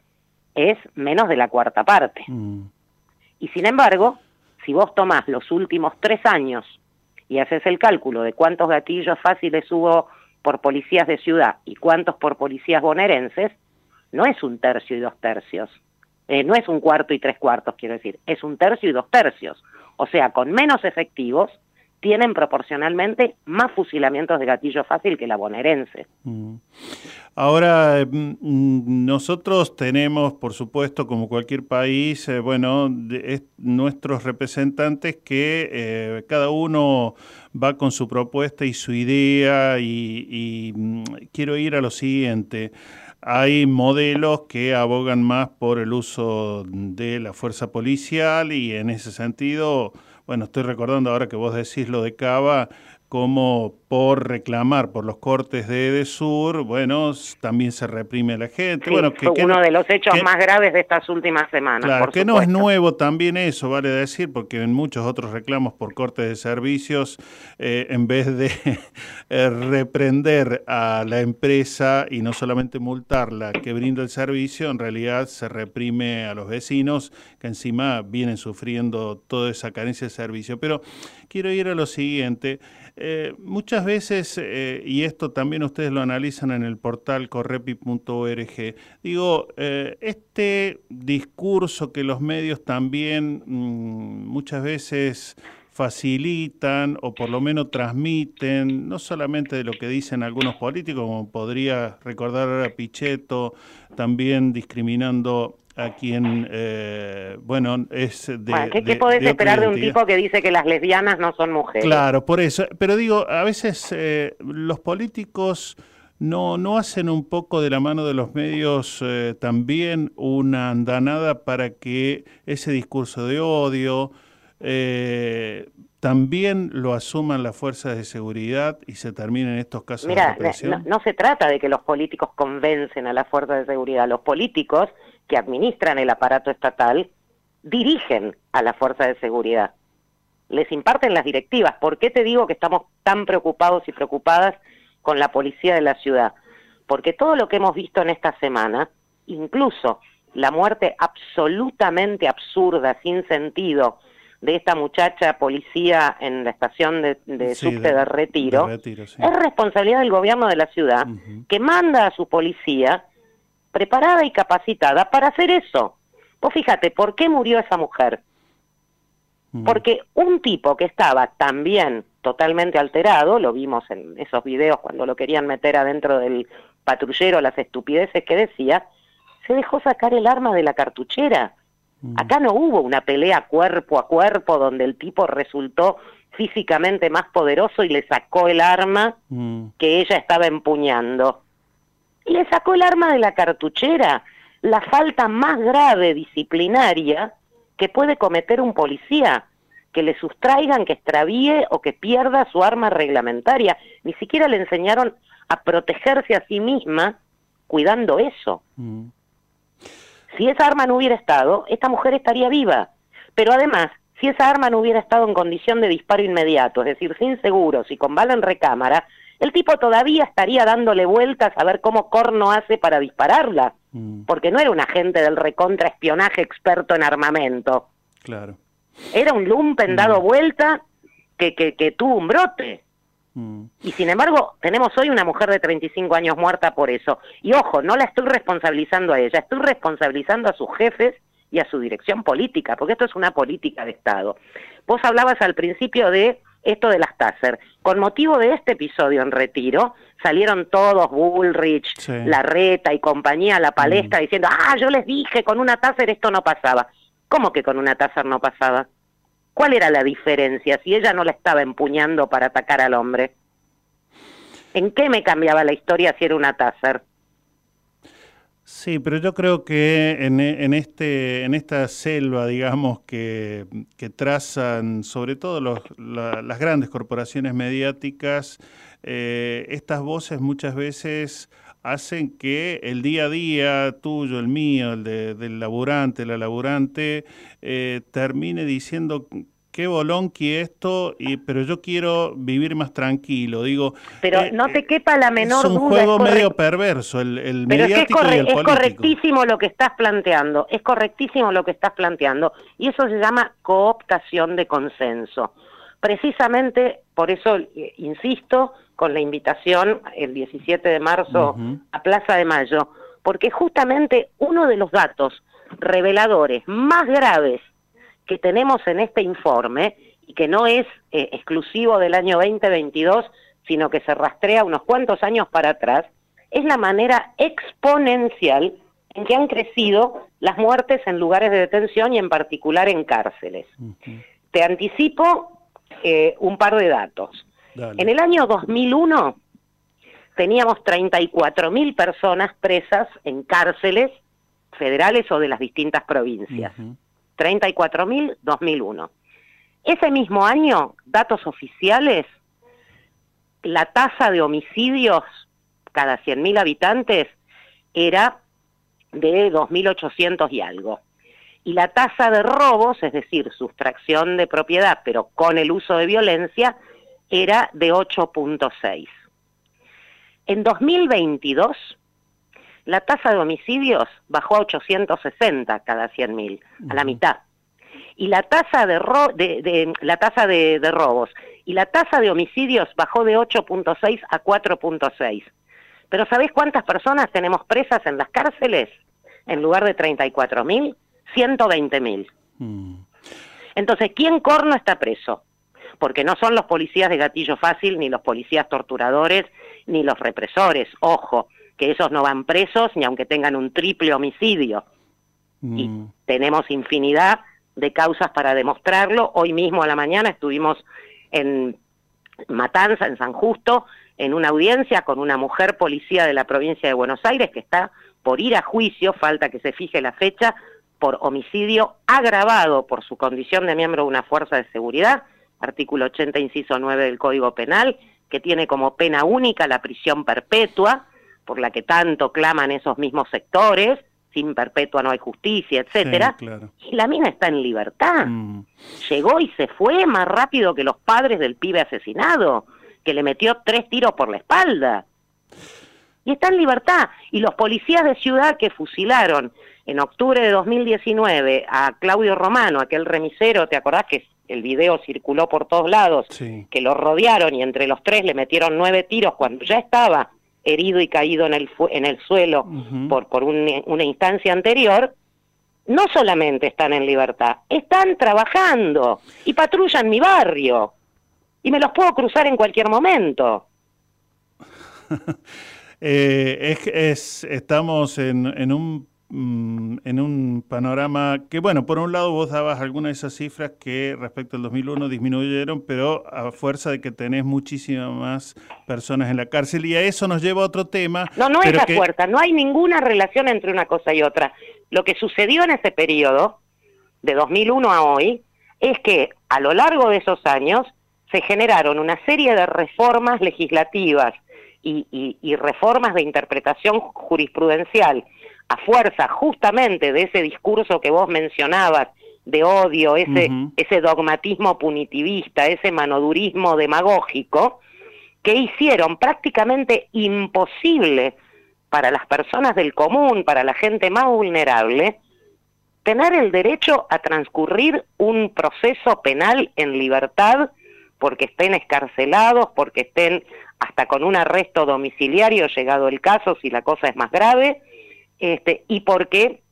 Speaker 8: es menos de la cuarta parte. Mm. Y sin embargo, si vos tomás los últimos tres años y haces el cálculo de cuántos gatillos fáciles hubo por policías de ciudad y cuántos por policías bonaerenses, no es un tercio y dos tercios, eh, no es un cuarto y tres cuartos, quiero decir, es un tercio y dos tercios. O sea, con menos efectivos, tienen proporcionalmente más fusilamientos de gatillo fácil que la bonaerense. Mm.
Speaker 2: Ahora, mm, nosotros tenemos, por supuesto, como cualquier país, eh, bueno, nuestros representantes que eh, cada uno va con su propuesta y su idea y mm, quiero ir a lo siguiente. Hay modelos que abogan más por el uso de la fuerza policial y en ese sentido, bueno, estoy recordando ahora que vos decís lo de Cava, como por reclamar por los cortes de Edesur, bueno, también se reprime a la gente. bueno,
Speaker 8: que, fue uno de los hechos más graves de estas últimas semanas.
Speaker 2: Claro, que no es nuevo también eso, vale decir, porque en muchos otros reclamos por cortes de servicios, eh, en vez de eh, reprender a la empresa y no solamente multarla que brinda el servicio, en realidad se reprime a los vecinos que encima vienen sufriendo toda esa carencia de servicio. Pero quiero ir a lo siguiente. Eh, muchas veces, eh, y esto también ustedes lo analizan en el portal correpi.org, digo, eh, este discurso que los medios también mm, muchas veces facilitan o por lo menos transmiten, no solamente de lo que dicen algunos políticos, como podría recordar a Pichetto, también discriminando a quien, eh, bueno, es de...
Speaker 8: ¿Qué, podés esperar de un tipo que dice que las lesbianas no son mujeres?
Speaker 2: Claro, por eso. Pero digo, a veces eh, los políticos no, no hacen un poco de la mano de los medios eh, también una andanada para que ese discurso de odio eh, también lo asuman las fuerzas de seguridad y se terminen estos casos
Speaker 8: Mira,
Speaker 2: de represión?
Speaker 8: No, no se trata de que los políticos convencen a las fuerzas de seguridad. Los políticos que administran el aparato estatal dirigen a las fuerzas de seguridad. Les imparten las directivas. ¿Por qué te digo que estamos tan preocupados y preocupadas con la policía de la ciudad? Porque todo lo que hemos visto en esta semana, incluso la muerte absolutamente absurda, sin sentido, de esta muchacha policía en la estación de, de subte de, Retiro, es responsabilidad del gobierno de la ciudad que manda a su policía preparada y capacitada para hacer eso. Pues fíjate, ¿por qué murió esa mujer? Porque un tipo que estaba también totalmente alterado, lo vimos en esos videos cuando lo querían meter adentro del patrullero, las estupideces que decía, se dejó sacar el arma de la cartuchera Mm. Acá no hubo una pelea cuerpo a cuerpo donde el tipo resultó físicamente más poderoso y le sacó el arma mm. que ella estaba empuñando. Le sacó el arma de la cartuchera, la falta más grave disciplinaria que puede cometer un policía, que le sustraigan, que extravíe o que pierda su arma reglamentaria. Ni siquiera le enseñaron a protegerse a sí misma cuidando eso. Mm. Si esa arma no hubiera estado, esta mujer estaría viva. Pero además, si esa arma no hubiera estado en condición de disparo inmediato, es decir, sin seguros y con bala en recámara, el tipo todavía estaría dándole vueltas a ver cómo Corno hace para dispararla, mm. porque no era un agente del recontraespionaje experto en armamento.
Speaker 2: Claro.
Speaker 8: Era un lumpen dado mm. vuelta que, que, que tuvo un brote. Mm. Y sin embargo, tenemos hoy una mujer de 35 años muerta por eso. Y ojo, no la estoy responsabilizando a ella, estoy responsabilizando a sus jefes y a su dirección política, porque esto es una política de Estado. Vos hablabas al principio de esto de las Taser. Con motivo de este episodio en retiro, salieron todos, Bullrich, Larreta y compañía a la palestra mm. diciendo, ah, yo les dije, con una Taser esto no pasaba. ¿Cómo que con una Taser no pasaba? ¿Cuál era la diferencia si ella no la estaba empuñando para atacar al hombre? ¿En qué me cambiaba la historia si era una Taser?
Speaker 2: Sí, pero yo creo que en, este, en esta selva, digamos, que, trazan sobre todo las grandes corporaciones mediáticas, eh, estas voces muchas veces hacen que el día a día tuyo, el mío, el del laburante, la laburante, eh, termine diciendo qué bolonqui esto, y, pero yo quiero vivir más tranquilo. Digo,
Speaker 8: pero eh, no te quepa la menor duda.
Speaker 2: Es un juego medio perverso, el, el mediático
Speaker 8: es,
Speaker 2: y el
Speaker 8: es correctísimo lo que estás planteando, es correctísimo lo que estás planteando, y eso se llama cooptación de consenso. Precisamente por eso, eh, insisto, con la invitación el 17 de marzo a Plaza de Mayo, porque justamente uno de los datos reveladores más graves que tenemos en este informe, y que no es eh, exclusivo del año 2022, sino que se rastrea unos cuantos años para atrás, es la manera exponencial en que han crecido las muertes en lugares de detención y en particular en cárceles. Te anticipo eh, un par de datos. En el año 2001 teníamos 34.000 personas presas en cárceles federales o de las distintas provincias. 34.000, 2001. Ese mismo año, datos oficiales, la tasa de homicidios cada 100.000 habitantes era de 2.800 y algo. Y la tasa de robos, es decir, sustracción de propiedad, pero con el uso de violencia, era de 8.6. En 2022, la tasa de homicidios bajó a 860 cada 100.000, a la mitad. Y la tasa de, de, la tasa de, de, robos y la tasa de homicidios bajó de 8.6 a 4.6. Pero ¿sabés cuántas personas tenemos presas en las cárceles? En lugar de 34.000, 120.000. Mm. Entonces, ¿quién corno está preso? porque no son los policías de gatillo fácil, ni los policías torturadores, ni los represores, ojo, que esos no van presos ni aunque tengan un triple homicidio. Y
Speaker 2: Mm,
Speaker 8: tenemos infinidad de causas para demostrarlo. Hoy mismo a la mañana estuvimos en Matanza, en San Justo, en una audiencia con una mujer policía de la provincia de Buenos Aires que está por ir a juicio, falta que se fije la fecha, por homicidio agravado por su condición de miembro de una fuerza de seguridad, artículo 80, inciso 9 del Código Penal, que tiene como pena única la prisión perpetua, por la que tanto claman esos mismos sectores, sin perpetua no hay justicia, etcétera.
Speaker 2: sí, claro.
Speaker 8: Y la mina está en libertad.
Speaker 2: Mm,
Speaker 8: Llegó y se fue más rápido que los padres del pibe asesinado, que le metió tres tiros por la espalda. Y está en libertad. Y los policías de ciudad que fusilaron en octubre de 2019 a Claudio Romano, aquel remisero, ¿te acordás que el video circuló por todos lados?
Speaker 2: sí.
Speaker 8: que lo rodearon y entre los tres le metieron nueve tiros cuando ya estaba herido y caído en el, en el suelo por, por un- una instancia anterior, no solamente están en libertad, están trabajando y patrullan mi barrio. Y me los puedo cruzar en cualquier momento.
Speaker 2: Eh, es- estamos en, en un mm, en un panorama que, bueno, por un lado vos dabas algunas de esas cifras que respecto al 2001 disminuyeron, pero a fuerza de que tenés muchísimas más personas en la cárcel y a eso nos lleva a otro tema.
Speaker 8: No, no es
Speaker 2: que-
Speaker 8: fuerza, no hay ninguna relación entre una cosa y otra. Lo que sucedió en ese periodo, de 2001 a hoy, es que a lo largo de esos años se generaron una serie de reformas legislativas y, y- y reformas de interpretación jurisprudencial a fuerza justamente de ese discurso que vos mencionabas de odio, ese, ese dogmatismo punitivista, ese manodurismo demagógico, que hicieron prácticamente imposible para las personas del común, para la gente más vulnerable, tener el derecho a transcurrir un proceso penal en libertad porque estén escarcelados, porque estén hasta con un arresto domiciliario llegado el caso si la cosa es más grave, este, y porque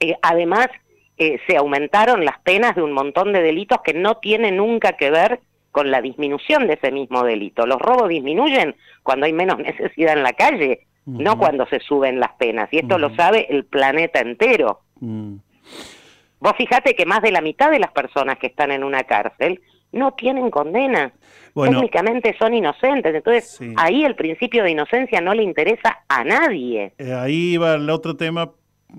Speaker 8: eh, además eh, se aumentaron las penas de un montón de delitos que no tienen nunca que ver con la disminución de ese mismo delito. Los robos disminuyen cuando hay menos necesidad en la calle, no cuando se suben las penas. Y esto lo sabe el planeta entero.
Speaker 2: Mm,
Speaker 8: Vos fijate que más de la mitad de las personas que están en una cárcel no tienen condena.
Speaker 2: Bueno.
Speaker 8: Técnicamente son inocentes. Entonces,
Speaker 2: Sí.
Speaker 8: ahí el principio de inocencia no le interesa a nadie.
Speaker 2: Eh, ahí va el otro tema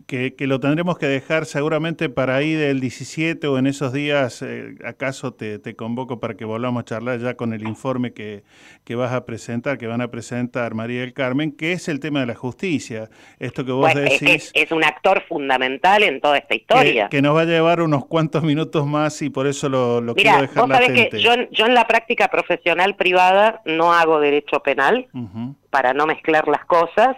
Speaker 2: que, que lo tendremos que dejar seguramente para ahí del 17 o en esos días, eh, acaso te, te convoco para que volvamos a charlar ya con el informe que, que vas a presentar, que van a presentar María del Carmen, que es el tema de la justicia. Esto que vos
Speaker 8: Bueno,
Speaker 2: decís...
Speaker 8: es- es un actor fundamental en toda esta historia.
Speaker 2: que nos va a llevar unos cuantos minutos más y por eso lo, lo
Speaker 8: Mira,
Speaker 2: quiero dejar
Speaker 8: vos sabés que yo, en- yo en la práctica profesional privada no hago derecho penal para no mezclar las cosas.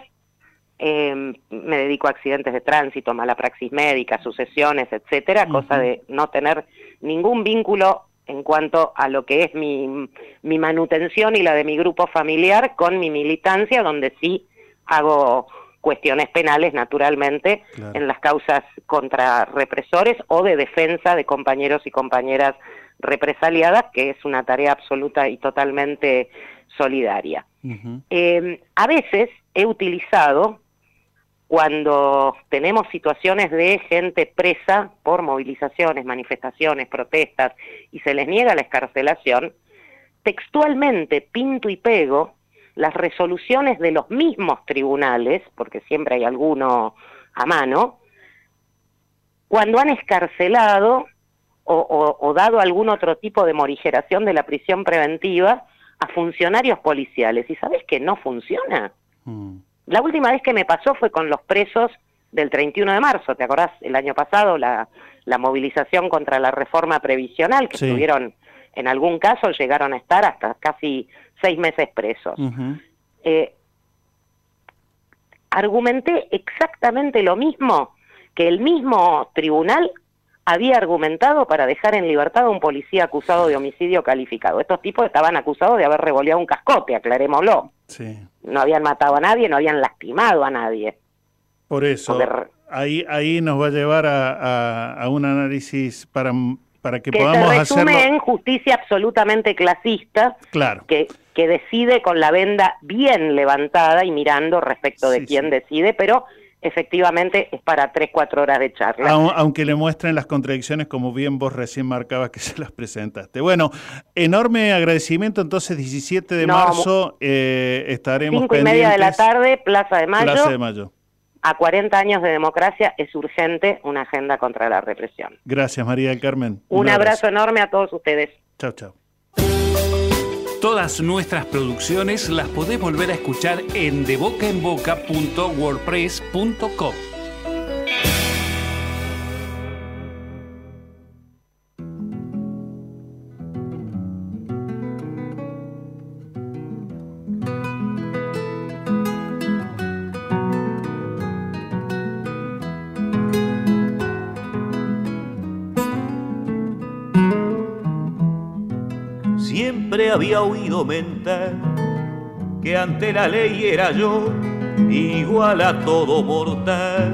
Speaker 8: Eh, me dedico a accidentes de tránsito, mala praxis médica, sucesiones, etcétera, cosa de no tener ningún vínculo en cuanto a lo que es mi, mi manutención y la de mi grupo familiar con mi militancia, donde sí hago cuestiones penales, naturalmente,
Speaker 2: Claro.
Speaker 8: en las causas contra represores o de defensa de compañeros y compañeras represaliadas, que es una tarea absoluta y totalmente solidaria. Eh, a veces he utilizado, cuando tenemos situaciones de gente presa por movilizaciones, manifestaciones, protestas, y se les niega la escarcelación, textualmente pinto y pego las resoluciones de los mismos tribunales, porque siempre hay alguno a mano, cuando han escarcelado o, o- o dado algún otro tipo de morigeración de la prisión preventiva a funcionarios policiales. ¿Y sabes que no funciona?
Speaker 2: Mm.
Speaker 8: La última vez que me pasó fue con los presos del 31 de marzo, ¿te acordás? El año pasado, la, la movilización contra la reforma previsional, que
Speaker 2: Sí.
Speaker 8: estuvieron, en algún caso, llegaron a estar hasta casi seis meses presos. Eh, argumenté exactamente lo mismo que el mismo tribunal había argumentado para dejar en libertad a un policía acusado de homicidio calificado. Estos tipos estaban acusados de haber revoleado un cascote, aclarémoslo.
Speaker 2: Sí.
Speaker 8: No habían matado a nadie, no habían lastimado a nadie.
Speaker 2: Por eso,
Speaker 8: Porque-
Speaker 2: ahí, ahí nos va a llevar a, a- a un análisis para para que,
Speaker 8: que
Speaker 2: podamos
Speaker 8: se resume
Speaker 2: hacerlo.
Speaker 8: en justicia absolutamente clasista,
Speaker 2: Claro.
Speaker 8: que, que decide con la venda bien levantada y mirando respecto de
Speaker 2: Sí,
Speaker 8: quién
Speaker 2: sí.
Speaker 8: decide, pero efectivamente es para tres, cuatro horas de charla.
Speaker 2: Au- Aunque le muestren las contradicciones, como bien vos recién marcabas que se las presentaste. Bueno, enorme agradecimiento. Entonces, 17 de
Speaker 8: No,
Speaker 2: marzo eh, estaremos
Speaker 8: Cinco y media de la tarde, Plaza de Mayo.
Speaker 2: Plaza de Mayo.
Speaker 8: A 40 años de democracia es urgente una agenda contra la represión.
Speaker 2: Gracias, María del Carmen.
Speaker 8: Un, abrazo enorme a todos ustedes.
Speaker 2: Chao, chao.
Speaker 6: Todas nuestras producciones las podés volver a escuchar en debocaenboca.wordpress.com.
Speaker 9: había oído mentar que ante la ley era yo igual a todo mortal.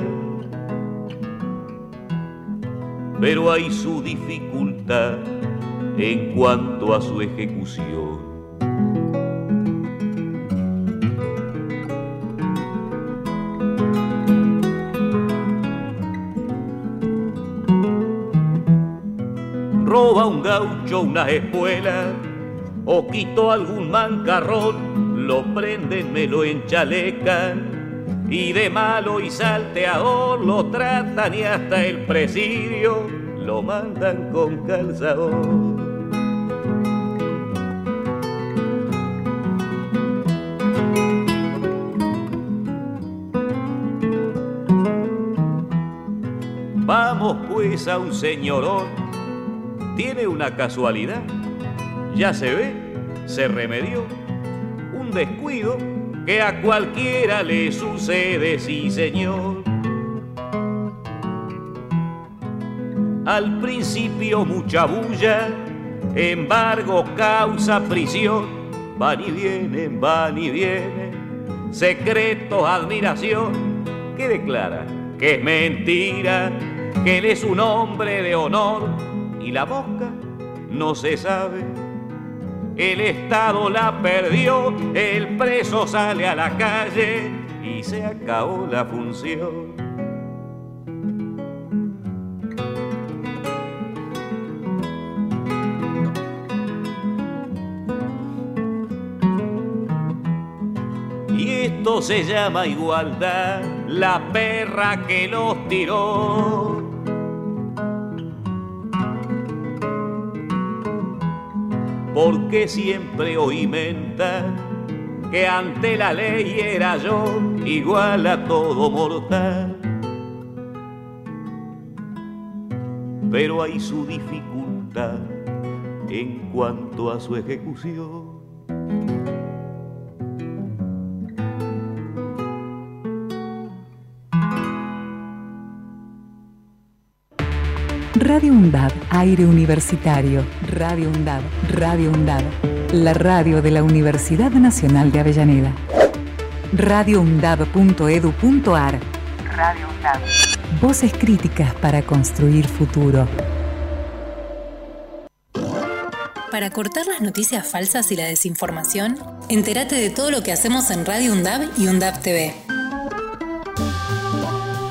Speaker 9: Pero hay su dificultad en cuanto a su ejecución. roba un gaucho una espuela o quito algún mancarrón, lo prenden, me lo enchalecan y de malo y salteador lo tratan y hasta el presidio lo mandan con calzador. Vamos pues a un señorón tiene una casualidad. Ya se ve, se remedió. Un descuido que a cualquiera le sucede, sí señor. Al principio mucha bulla, embargo causa prisión. Van y vienen, van y vienen, secretos, admiración, que declara que es mentira, que él es un hombre de honor y la boca no se sabe. El Estado la perdió, el preso sale a la calle y se acabó la función. Y esto se llama igualdad, la perra que los tiró. Porque siempre oí mentar que ante la ley era yo igual a todo mortal. Pero hay su dificultad en cuanto a su ejecución.
Speaker 1: Radio UNDAB, aire universitario. Radio UNDAB, Radio UNDAB, la radio de la Universidad Nacional de Avellaneda. radioundab.edu.ar Radio UNDAB. Voces críticas para construir futuro.
Speaker 10: Para cortar las noticias falsas y la desinformación, entérate de todo lo que hacemos en Radio UNDAB y UNDAB TV.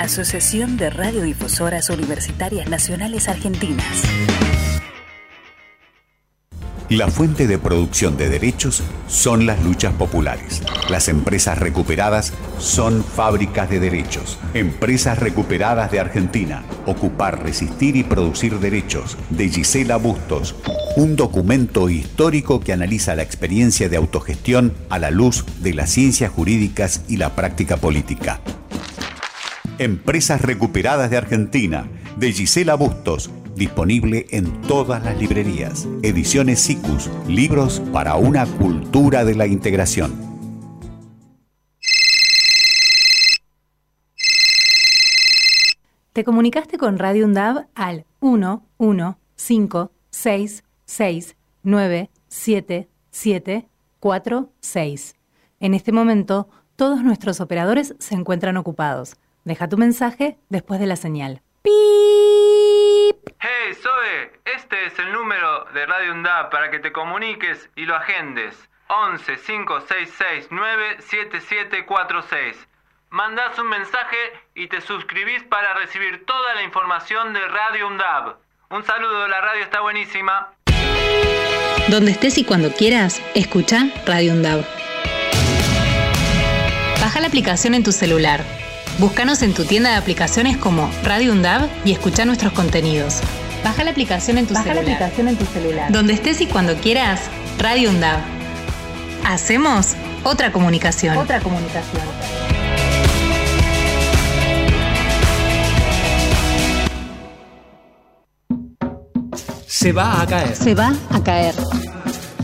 Speaker 11: Asociación de Radiodifusoras Universitarias Nacionales Argentinas.
Speaker 12: La fuente de producción de derechos son las luchas populares. Las empresas recuperadas son fábricas de derechos. Empresas recuperadas de Argentina. Ocupar, resistir y producir derechos. De Gisela Bustos. Un documento histórico que analiza la experiencia de autogestión a la luz de las ciencias jurídicas y la práctica política. Empresas recuperadas de Argentina. De Gisela Bustos disponible en todas las librerías. Ediciones SICUS, libros para una cultura de la integración.
Speaker 4: Te comunicaste con Radio UNDAV al 1 1 5 6 6 9 7 7 4 6. En este momento, todos nuestros operadores se encuentran ocupados. Deja tu mensaje después de la señal.
Speaker 13: Hey, Zoe, este es el número de Radio UNDAP para que te comuniques y lo agendes. 11 5669 7746. Mandás un mensaje y te suscribís para recibir toda la información de Radio UNDAB. Un saludo, la radio está buenísima.
Speaker 4: Donde estés y cuando quieras, escucha Radio UNDAB. Baja la aplicación en tu celular. Búscanos en tu tienda de aplicaciones como Radio UNDAB y escucha nuestros contenidos. Baja la aplicación en tu
Speaker 14: Baja la
Speaker 4: celular.
Speaker 14: aplicación en tu celular.
Speaker 4: Donde estés y cuando quieras, Radio UNDAB. Hacemos otra comunicación.
Speaker 14: Otra comunicación.
Speaker 6: Se va a caer.
Speaker 4: Se va a caer.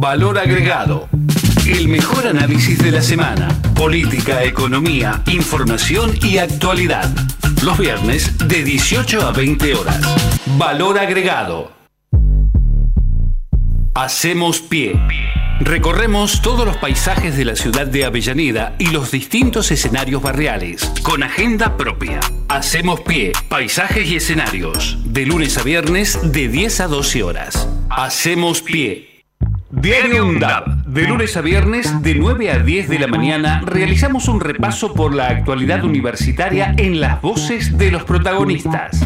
Speaker 6: Valor agregado. El mejor análisis de la semana. Política, economía, información y actualidad. Los viernes de 18 a 20 horas. Valor agregado. Hacemos pie. Recorremos todos los paisajes de la ciudad de Avellaneda y los distintos escenarios barriales, con agenda propia. Hacemos pie, paisajes y escenarios, de lunes a viernes de 10 a 12 horas. Hacemos pie. Diario UNDAB. De lunes a viernes, de 9 a 10 de la mañana, realizamos un repaso por la actualidad universitaria en las voces de los protagonistas.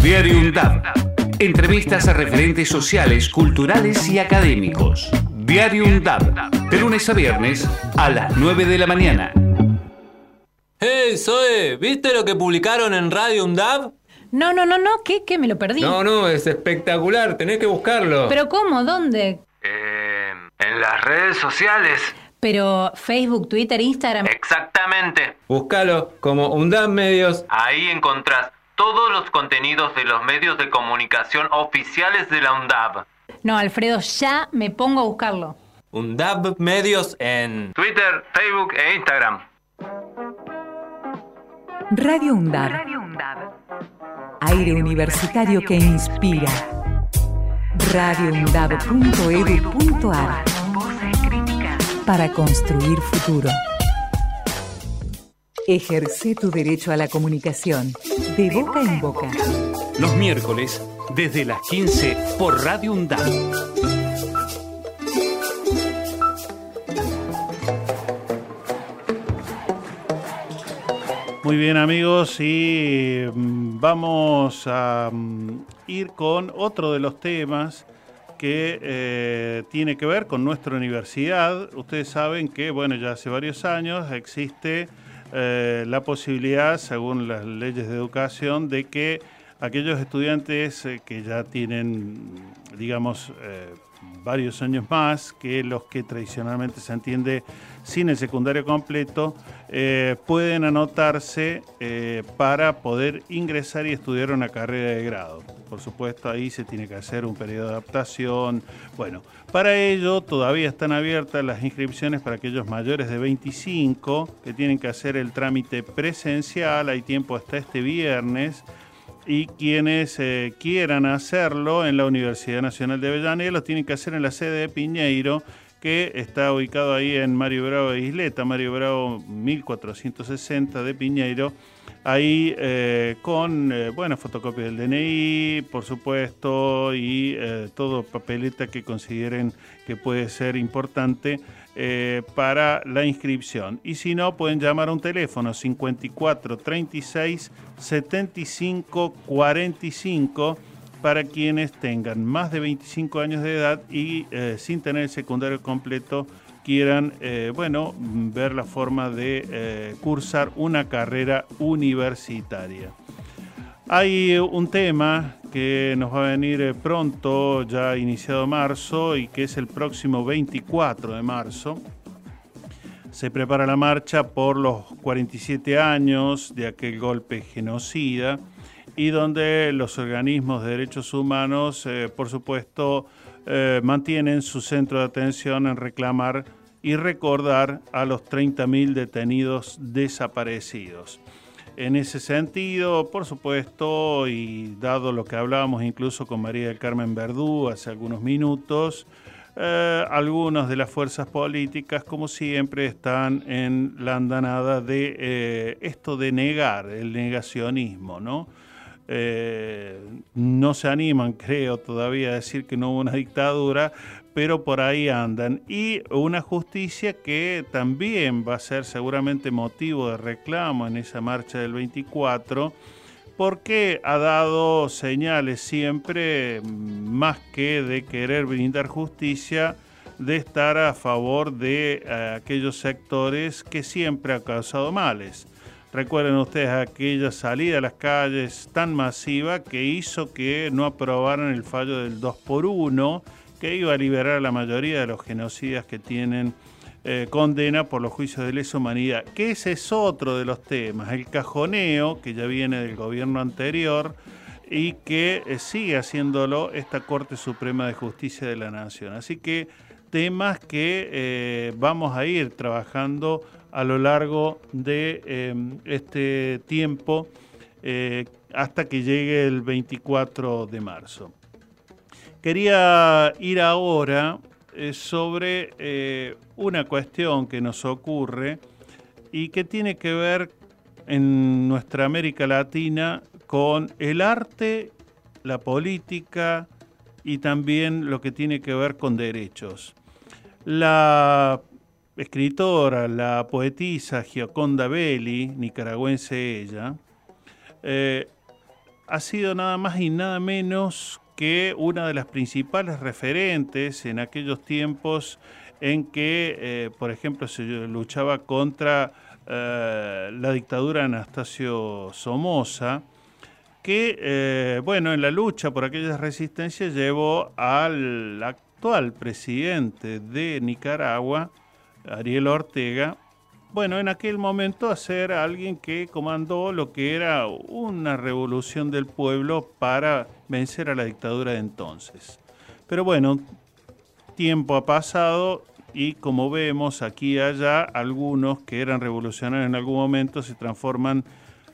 Speaker 6: Diario UNDAB. Entrevistas a referentes sociales, culturales y académicos. Diario UNDAB. De lunes a viernes, a las 9 de la mañana.
Speaker 15: Hey, Zoe, ¿viste lo que publicaron en Radio UNDAB?
Speaker 4: No, no, no, no, ¿qué? ¿Qué? Me lo perdí.
Speaker 15: No, no, es espectacular, tenés que buscarlo.
Speaker 4: ¿Pero cómo? ¿Dónde?
Speaker 13: En las redes sociales.
Speaker 4: Pero Facebook, Twitter, Instagram.
Speaker 13: Exactamente.
Speaker 15: Búscalo como UNDAB Medios.
Speaker 13: Ahí encontrás todos los contenidos de los medios de comunicación oficiales de la UNDAB.
Speaker 4: No, Alfredo, ya me pongo a buscarlo.
Speaker 15: UNDAB Medios en
Speaker 13: Twitter, Facebook e Instagram.
Speaker 1: Radio UNDAB. Aire universitario que inspira. radioundab.edu.ar Para construir futuro. Ejerce tu derecho a la comunicación. De boca en boca.
Speaker 6: Los miércoles, desde las 15, por Radio UNDAB.
Speaker 2: Muy bien amigos y mm, vamos a mm, ir con otro de los temas que eh, tiene que ver con nuestra universidad. Ustedes saben que, bueno, ya hace varios años existe eh, la posibilidad, según las leyes de educación, de que aquellos estudiantes eh, que ya tienen, digamos, varios años más que los que tradicionalmente se entiende sin el secundario completo, eh, pueden anotarse eh, para poder ingresar y estudiar una carrera de grado. Por supuesto, ahí se tiene que hacer un periodo de adaptación. Bueno, para ello todavía están abiertas las inscripciones para aquellos mayores de 25 que tienen que hacer el trámite presencial. Hay tiempo hasta este viernes y quienes eh, quieran hacerlo en la Universidad Nacional de Avellaneda lo tienen que hacer en la sede de Piñeiro, que está ubicado ahí en Mario Bravo de Isleta, Mario Bravo 1460 de Piñeiro, ahí eh, con, eh, bueno, fotocopia del DNI, por supuesto, y eh, todo papeleta que consideren que puede ser importante eh, para la inscripción. Y si no, pueden llamar a un teléfono 54 36 75 45 para quienes tengan más de 25 años de edad y eh, sin tener el secundario completo quieran, eh, bueno, ver la forma de cursar una carrera universitaria. Hay un tema que nos va a venir eh, pronto, ya iniciado marzo, y que es el próximo 24 de marzo. Se prepara la marcha por los 47 años de aquel golpe genocida y donde los organismos de derechos humanos, eh, por supuesto, eh, mantienen su centro de atención en reclamar y recordar a los 30.000 detenidos desaparecidos. En ese sentido, por supuesto, y dado lo que hablábamos incluso con María del Carmen Verdú hace algunos minutos, eh, algunas de las fuerzas políticas, como siempre, están en la andanada de eh, esto de negar, el negacionismo, ¿no? Eh, no se animan, creo, todavía a decir que no hubo una dictadura, pero por ahí andan. Y una justicia que también va a ser seguramente motivo de reclamo en esa marcha del 24, porque ha dado señales siempre, más que de querer brindar justicia, de estar a favor de eh, aquellos sectores que siempre ha causado males. Recuerden ustedes aquella salida a las calles tan masiva que hizo que no aprobaran el fallo del 2 por 1 que iba a liberar a la mayoría de los genocidas que tienen eh, condena por los juicios de lesa humanidad. Que ese es otro de los temas, el cajoneo que ya viene del gobierno anterior y que eh, sigue haciéndolo esta Corte Suprema de Justicia de la Nación. Así que temas que eh, vamos a ir trabajando a lo largo de eh, este tiempo eh, hasta que llegue el 24 de marzo. Quería ir ahora eh, sobre eh, una cuestión que nos ocurre y que tiene que ver en nuestra América Latina con el arte, la política y también lo que tiene que ver con derechos. La escritora, la poetisa Gioconda Belli, nicaragüense ella, eh, ha sido nada más y nada menos que una de las principales referentes en aquellos tiempos en que, eh, por ejemplo, se luchaba contra eh, la dictadura de Anastasio Somoza, que, bueno, en la lucha por aquellas resistencias llevó al actual presidente de Nicaragua, Ariel Ortega, bueno, en aquel momento a ser alguien que comandó lo que era una revolución del pueblo para vencer a la dictadura de entonces. Pero bueno, tiempo ha pasado y como vemos aquí y allá, algunos que eran revolucionarios en algún momento se transforman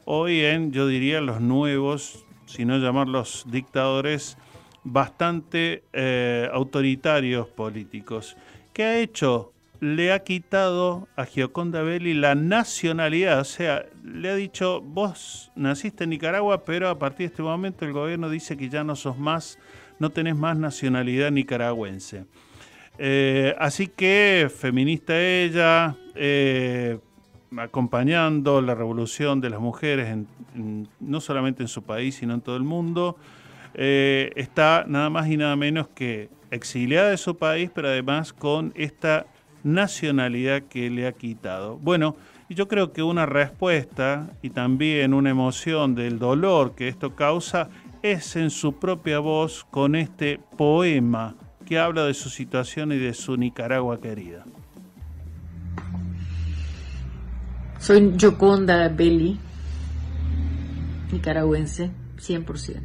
Speaker 2: hoy en, yo diría, los nuevos, si no llamarlos dictadores, bastante eh, autoritarios políticos. ¿Qué ha hecho? Le ha quitado a Gioconda Belli la nacionalidad, o sea, le ha dicho, vos naciste en Nicaragua, pero a partir de este momento el gobierno dice que ya no sos más, no tenés más nacionalidad nicaragüense. Eh, así que feminista ella, eh, acompañando la revolución de las mujeres, no solamente en su país, sino en todo el mundo, eh, está nada más y nada menos que exiliada de su país, pero además con esta nacionalidad que le ha quitado. Bueno, yo creo que una respuesta y también una emoción del dolor que esto causa es en su propia voz con este poema que habla de su situación y de su Nicaragua querida.
Speaker 16: Soy Yoconda Belli, nicaragüense, 100%.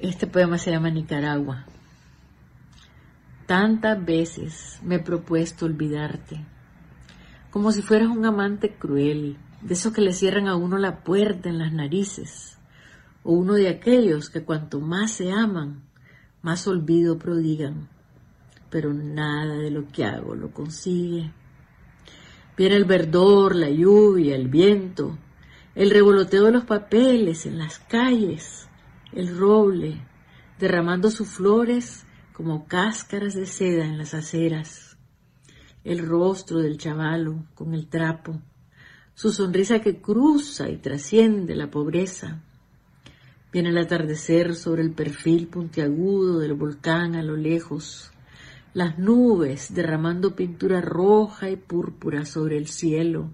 Speaker 16: Este poema se llama Nicaragua. Tantas veces me he propuesto olvidarte, como si fueras un amante cruel, de esos que le cierran a uno la puerta en las narices, o uno de aquellos que cuanto más se aman, más olvido prodigan, pero nada de lo que hago lo consigue. Viene el verdor, la lluvia, el viento, el revoloteo de los papeles en las calles, el roble, derramando sus flores como cáscaras de seda en las aceras, el rostro del chavalo con el trapo, su sonrisa que cruza y trasciende la pobreza. Viene el atardecer sobre el perfil puntiagudo del volcán a lo lejos, las nubes derramando pintura roja y púrpura sobre el cielo,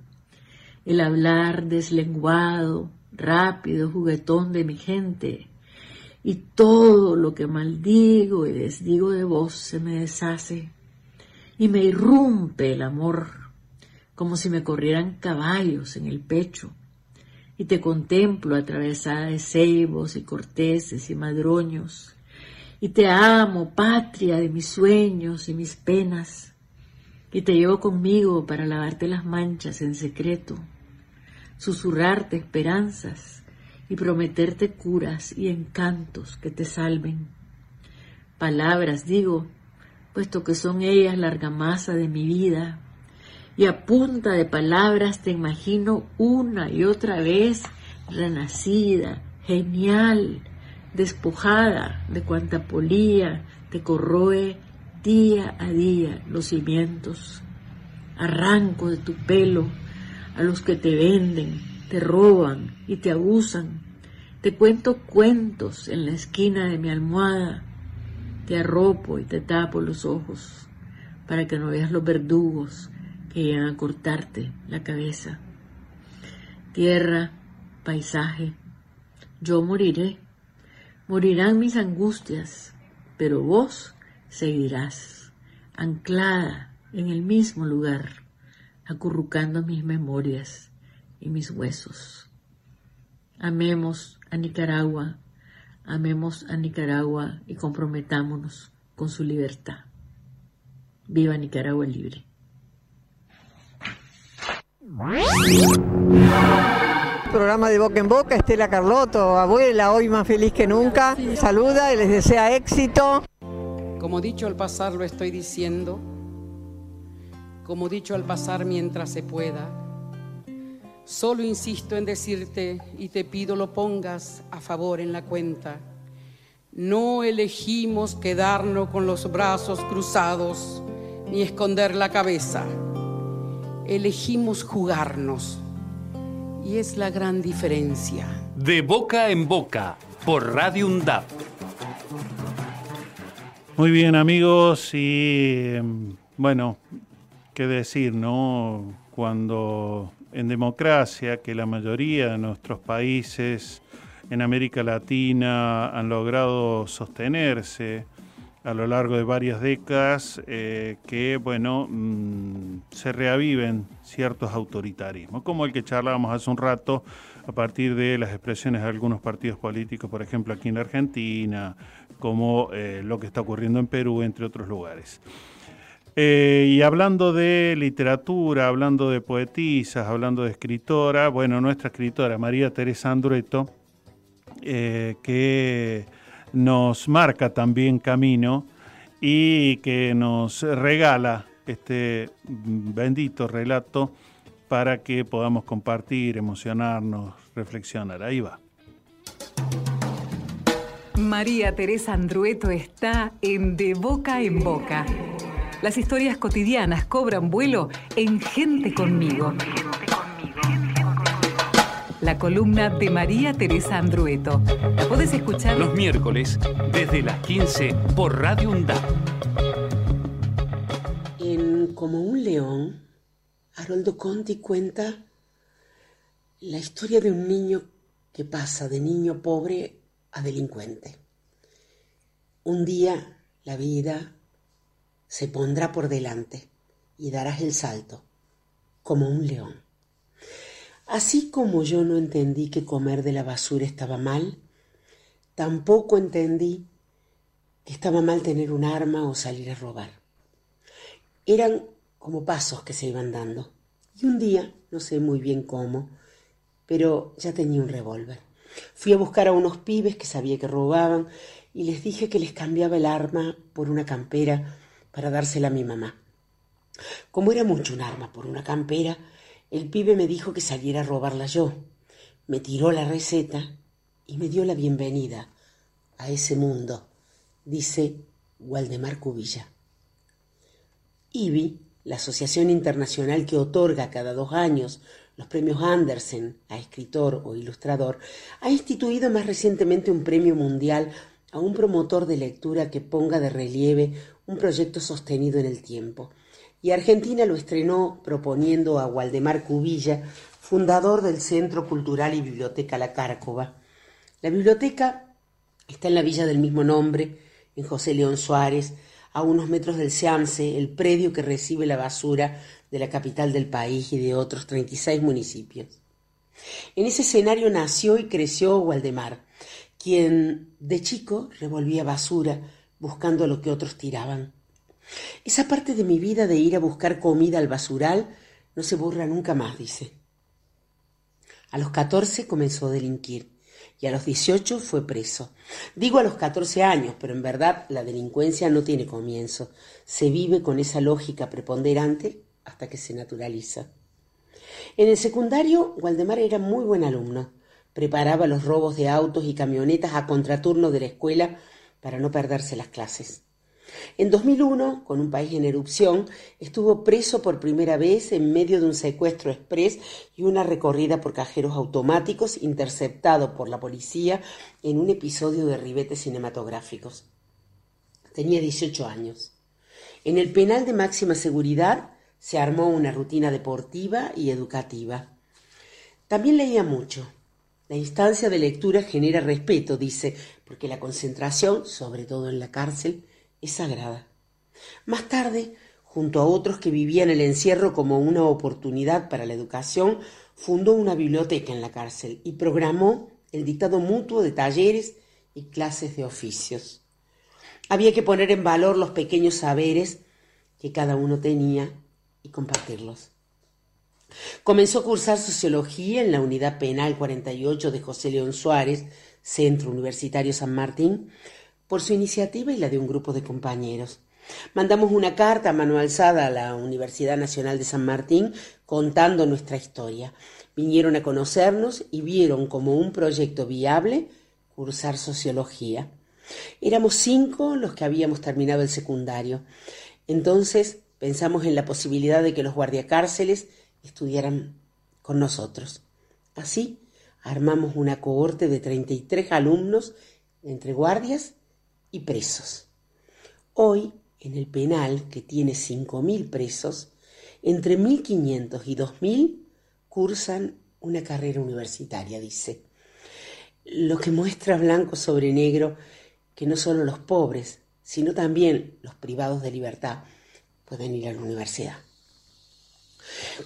Speaker 16: el hablar deslenguado, rápido, juguetón de mi gente, y todo lo que maldigo y desdigo de vos se me deshace y me irrumpe el amor como si me corrieran caballos en el pecho. Y te contemplo atravesada de ceibos y corteses y madroños y te amo, patria de mis sueños y mis penas y te llevo conmigo para lavarte las manchas en secreto, susurrarte esperanzas y prometerte curas y encantos que te salven. Palabras, digo, puesto que son ellas la argamasa de mi vida, y a punta de palabras te imagino una y otra vez renacida, genial, despojada de cuanta polía te corroe día a día los cimientos. Arranco de tu pelo a los que te venden, te roban y te abusan. Te cuento cuentos en la esquina de mi almohada. Te arropo y te tapo los ojos para que no veas los verdugos que llegan a cortarte la cabeza. Tierra, paisaje, yo moriré. Morirán mis angustias, pero vos seguirás, anclada en el mismo lugar, acurrucando mis memorias y mis huesos. Amemos a Nicaragua, amemos a Nicaragua y comprometámonos con su libertad. Viva Nicaragua libre.
Speaker 17: Programa de boca en boca, Estela Carlotto, abuela, hoy más feliz que nunca. Saluda y les desea éxito.
Speaker 18: Como dicho al pasar lo estoy diciendo, como dicho al pasar mientras se pueda. Solo insisto en decirte y te pido lo pongas a favor en la cuenta. No elegimos quedarnos con los brazos cruzados ni esconder la cabeza. Elegimos jugarnos. Y es la gran diferencia.
Speaker 6: De boca en boca, por Radio UNDAP.
Speaker 2: Muy bien amigos y em, bueno, qué decir, ¿no? Cuando en democracia, que la mayoría de nuestros países en América Latina han logrado sostenerse a lo largo de varias décadas, eh, que, bueno, mm, se reaviven ciertos autoritarismos, como el que charlábamos hace un rato a partir de las expresiones de algunos partidos políticos, por ejemplo, aquí en la Argentina, como eh, lo que está ocurriendo en Perú, entre otros lugares. Eh, y hablando de literatura, hablando de poetisas, hablando de escritora, bueno, nuestra escritora María Teresa Andrueto, eh, que nos marca también camino y que nos regala este bendito relato para que podamos compartir, emocionarnos, reflexionar. Ahí va.
Speaker 1: María Teresa Andrueto está en De Boca en Boca. Las historias cotidianas cobran vuelo en Gente conmigo. La columna de María Teresa Andrueto. La podés escuchar
Speaker 6: Los miércoles, desde las 15, por Radio UNDAP.
Speaker 19: Como un león, Haroldo Conti cuenta la historia de un niño que pasa de niño pobre a delincuente. Un día la vida se pondrá por delante y darás el salto, como un león. Así como yo no entendí que comer de la basura estaba mal, tampoco entendí que estaba mal tener un arma o salir a robar. Eran como pasos que se iban dando. Y un día, no sé muy bien cómo, pero ya tenía un revólver. Fui a buscar a unos pibes que sabía que robaban y les dije que les cambiaba el arma por una campera para dársela a mi mamá. Como era mucho un arma por una campera, el pibe me dijo que saliera a robarla yo. Me tiró la receta y me dio la bienvenida a ese mundo, dice Waldemar Cubilla. IBI, la asociación internacional que otorga cada dos años los premios Andersen a escritor o ilustrador, ha instituido más recientemente un premio mundial a un promotor de lectura que ponga de relieve un proyecto sostenido en el tiempo. Y Argentina lo estrenó proponiendo a Waldemar Cubilla, fundador del Centro Cultural y Biblioteca La Cárcova. La biblioteca está en la villa del mismo nombre, en José León Suárez, a unos metros del Seamse, el predio que recibe la basura de la capital del país y de otros 36 municipios. En ese escenario nació y creció Waldemar, quien de chico revolvía basura buscando lo que otros tiraban. Esa parte de mi vida de ir a buscar comida al basural no se borra nunca más, dice. A los 14 comenzó a delinquir y a los 18 fue preso. Digo a los 14 años, pero en verdad la delincuencia no tiene comienzo. Se vive con esa lógica preponderante hasta que se naturaliza. En el secundario, Waldemar era muy buen alumno. Preparaba los robos de autos y camionetas a contraturno de la escuela para no perderse las clases. En 2001, con un país en erupción, estuvo preso por primera vez en medio de un secuestro express y una recorrida por cajeros automáticos interceptado por la policía en un episodio de ribetes cinematográficos. Tenía 18 años. En el penal de máxima seguridad se armó una rutina deportiva y educativa. También leía mucho. La instancia de lectura genera respeto, dice, porque la concentración, sobre todo en la cárcel, es sagrada. Más tarde, junto a otros que vivían el encierro como una oportunidad para la educación, fundó una biblioteca en la cárcel y programó el dictado mutuo de talleres y clases de oficios. Había que poner en valor los pequeños saberes que cada uno tenía y compartirlos. Comenzó a cursar sociología en la Unidad Penal 48 de José León Suárez, Centro Universitario San Martín, por su iniciativa y la de un grupo de compañeros. Mandamos una carta a mano alzada a la Universidad Nacional de San Martín contando nuestra historia. Vinieron a conocernos y vieron como un proyecto viable cursar sociología. Éramos cinco los que habíamos terminado el secundario. Entonces Pensamos en la posibilidad de que los guardiacárceles estudiaran con nosotros. Así, armamos una cohorte de 33 alumnos entre guardias y presos. Hoy, en el penal, que tiene 5.000 presos, entre 1.500 y 2.000 cursan una carrera universitaria, dice. Lo que muestra blanco sobre negro que no solo los pobres, sino también los privados de libertad pueden ir a la universidad.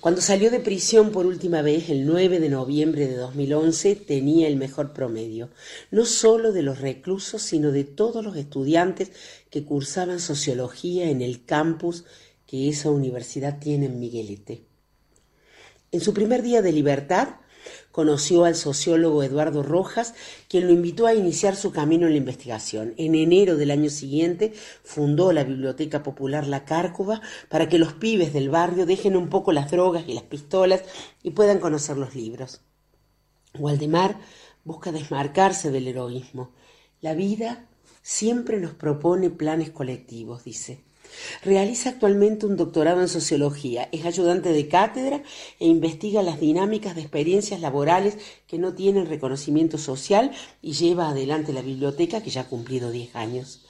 Speaker 19: Cuando salió de prisión por última vez, el 9 de noviembre de 2011, tenía el mejor promedio, no solo de los reclusos, sino de todos los estudiantes que cursaban sociología en el campus que esa universidad tiene en Miguelete. En su primer día de libertad, Conoció al sociólogo Eduardo Rojas, quien lo invitó a iniciar su camino en la investigación. En enero del año siguiente fundó la Biblioteca Popular La Cárcova para que los pibes del barrio dejen un poco las drogas y las pistolas y puedan conocer los libros. Waldemar busca desmarcarse del heroísmo. La vida siempre nos propone planes colectivos, dice. Realiza actualmente un doctorado en sociología, es ayudante de cátedra e investiga las dinámicas de experiencias laborales que no tienen reconocimiento social y lleva adelante la biblioteca que ya ha cumplido 10 años.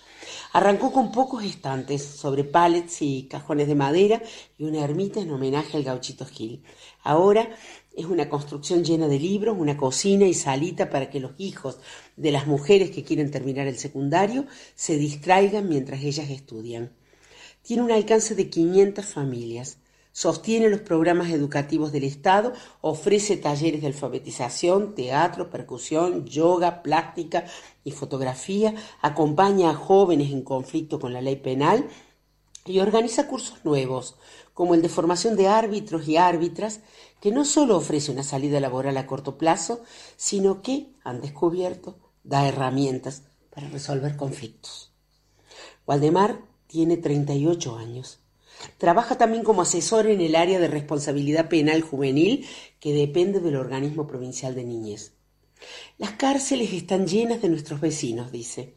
Speaker 19: Arrancó con pocos estantes sobre pallets y cajones de madera y una ermita en homenaje al gauchito Gil. Ahora es una construcción llena de libros, una cocina y salita para que los hijos de las mujeres que quieren terminar el secundario se distraigan mientras ellas estudian. Tiene un alcance de 500 familias. Sostiene los programas educativos del Estado, ofrece talleres de alfabetización, teatro, percusión, yoga, plástica y fotografía, acompaña a jóvenes en conflicto con la ley penal y organiza cursos nuevos, como el de formación de árbitros y árbitras, que no solo ofrece una salida laboral a corto plazo, sino que, han descubierto, da herramientas para resolver conflictos. Waldemar tiene 38 años. Trabaja también como asesor en el área de responsabilidad penal juvenil que depende del organismo provincial de niñez. Las cárceles están llenas de nuestros vecinos, dice,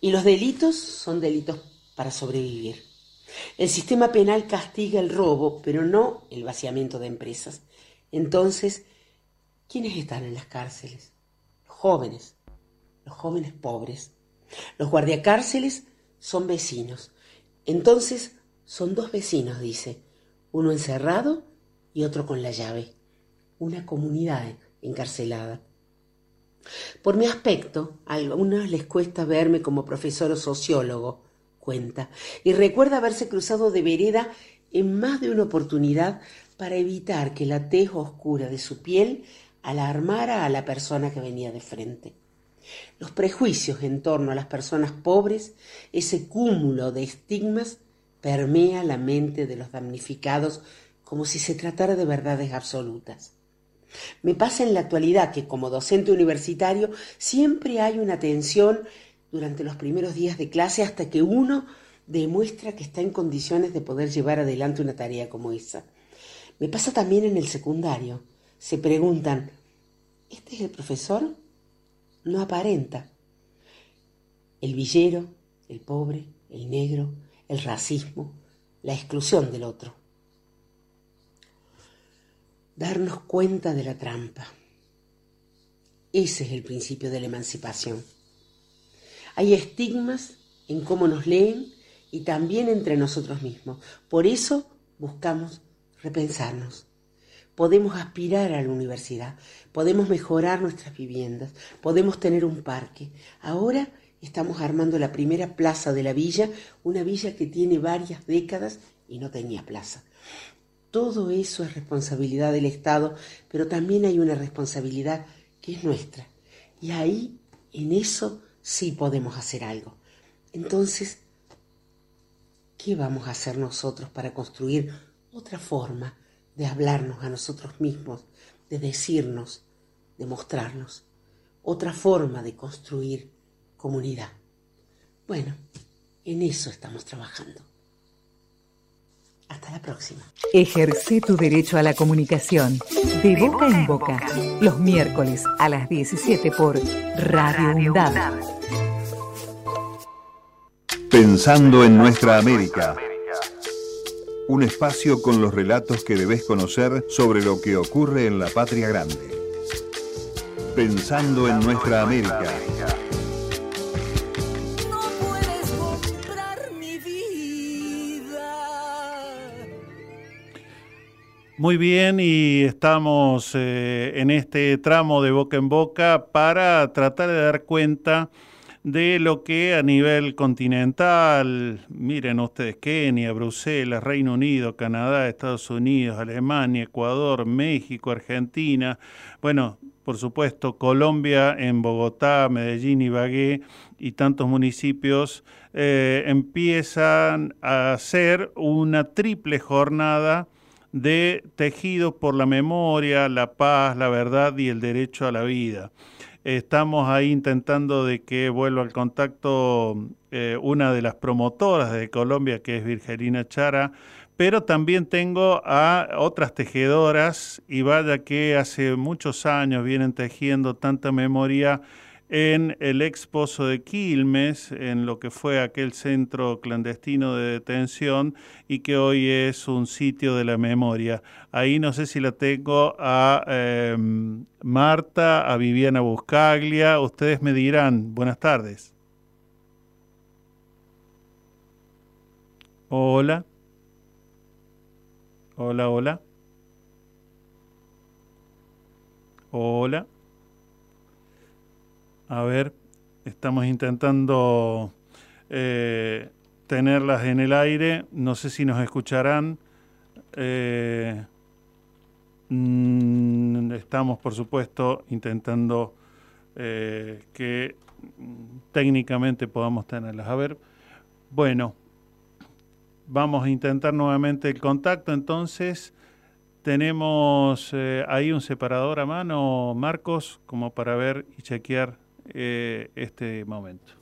Speaker 19: y los delitos son delitos para sobrevivir. El sistema penal castiga el robo, pero no el vaciamiento de empresas. Entonces, ¿quiénes están en las cárceles? Los jóvenes, los jóvenes pobres. Los guardiacárceles son vecinos. Entonces, son dos vecinos, dice, uno encerrado y otro con la llave. Una comunidad encarcelada. Por mi aspecto, a algunos les cuesta verme como profesor o sociólogo, cuenta, y recuerda haberse cruzado de vereda en más de una oportunidad para evitar que la tez oscura de su piel alarmara a la persona que venía de frente. Los prejuicios en torno a las personas pobres, ese cúmulo de estigmas, permea la mente de los damnificados como si se tratara de verdades absolutas. Me pasa en la actualidad que como docente universitario siempre hay una tensión durante los primeros días de clase hasta que uno demuestra que está en condiciones de poder llevar adelante una tarea como esa. Me pasa también en el secundario. Se preguntan, ¿este es el profesor? No aparenta. El villero, el pobre, el negro, el racismo, la exclusión del otro. Darnos cuenta de la trampa. Ese es el principio de la emancipación. Hay estigmas en cómo nos leen y también entre nosotros mismos. Por eso buscamos repensarnos. Podemos aspirar a la universidad, podemos mejorar nuestras viviendas, podemos tener un parque. Ahora estamos armando la primera plaza de la villa, una villa que tiene varias décadas y no tenía plaza. Todo eso es responsabilidad del Estado, pero también hay una responsabilidad que es nuestra. Y ahí, en eso, sí podemos hacer algo. Entonces, ¿qué vamos a hacer nosotros para construir otra forma de hablarnos a nosotros mismos, de decirnos, de mostrarnos, otra forma de construir comunidad. Bueno, en eso estamos trabajando. Hasta la próxima.
Speaker 1: Ejerce tu derecho a la comunicación de boca en boca los miércoles a las 17 por Radio UNDAD.
Speaker 12: Pensando en nuestra América un espacio con los relatos que debes conocer sobre lo que ocurre en la patria grande. Pensando en nuestra América.
Speaker 2: Muy bien, y estamos eh, en este tramo de boca en boca para tratar de dar cuenta de lo que a nivel continental, miren ustedes, Kenia, Bruselas, Reino Unido, Canadá, Estados Unidos, Alemania, Ecuador, México, Argentina, bueno, por supuesto, Colombia en Bogotá, Medellín, Ibagué y tantos municipios eh, empiezan a hacer una triple jornada de tejidos por la memoria, la paz, la verdad y el derecho a la vida. Estamos ahí intentando de que vuelva al contacto eh, una de las promotoras de Colombia, que es Virgelina Chara, pero también tengo a otras tejedoras y vaya que hace muchos años vienen tejiendo tanta memoria en el exposo de Quilmes, en lo que fue aquel centro clandestino de detención y que hoy es un sitio de la memoria. Ahí no sé si la tengo a em, Marta, a Viviana Buscaglia, ustedes me dirán, buenas tardes. Hola. Hola, hola. Hola. A ver, estamos intentando eh, tenerlas en el aire. No sé si nos escucharán. Eh, mm, estamos, por supuesto, intentando eh, que técnicamente podamos tenerlas. A ver, bueno, vamos a intentar nuevamente el contacto. Entonces, tenemos ahí un separador a mano, Marcos, como para ver y chequear eh, este momento.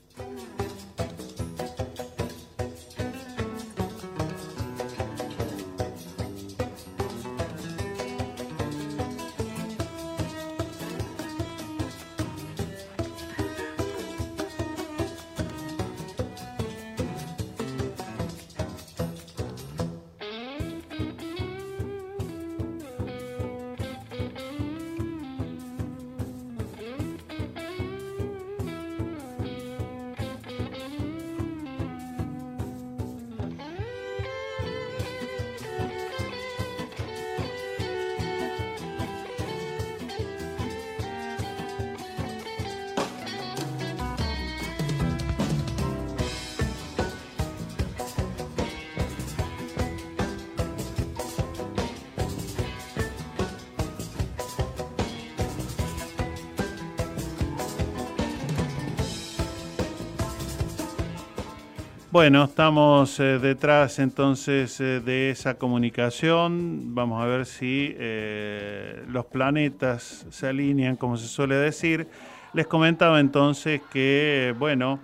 Speaker 2: Bueno, estamos eh, detrás entonces eh, de esa comunicación. Vamos a ver si eh, los planetas se alinean, como se suele decir. Les comentaba entonces que, bueno,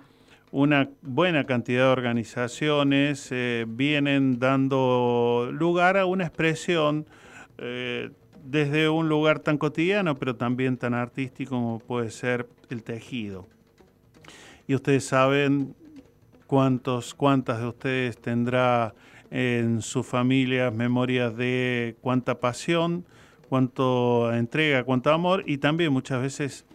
Speaker 2: una buena cantidad de organizaciones vienen dando lugar a una expresión desde un lugar tan cotidiano, pero también tan artístico como puede ser el tejido. Y ustedes saben cuántos, cuántas de ustedes tendrá en sus familias memorias de cuánta pasión, cuánto entrega, cuánto amor y también muchas veces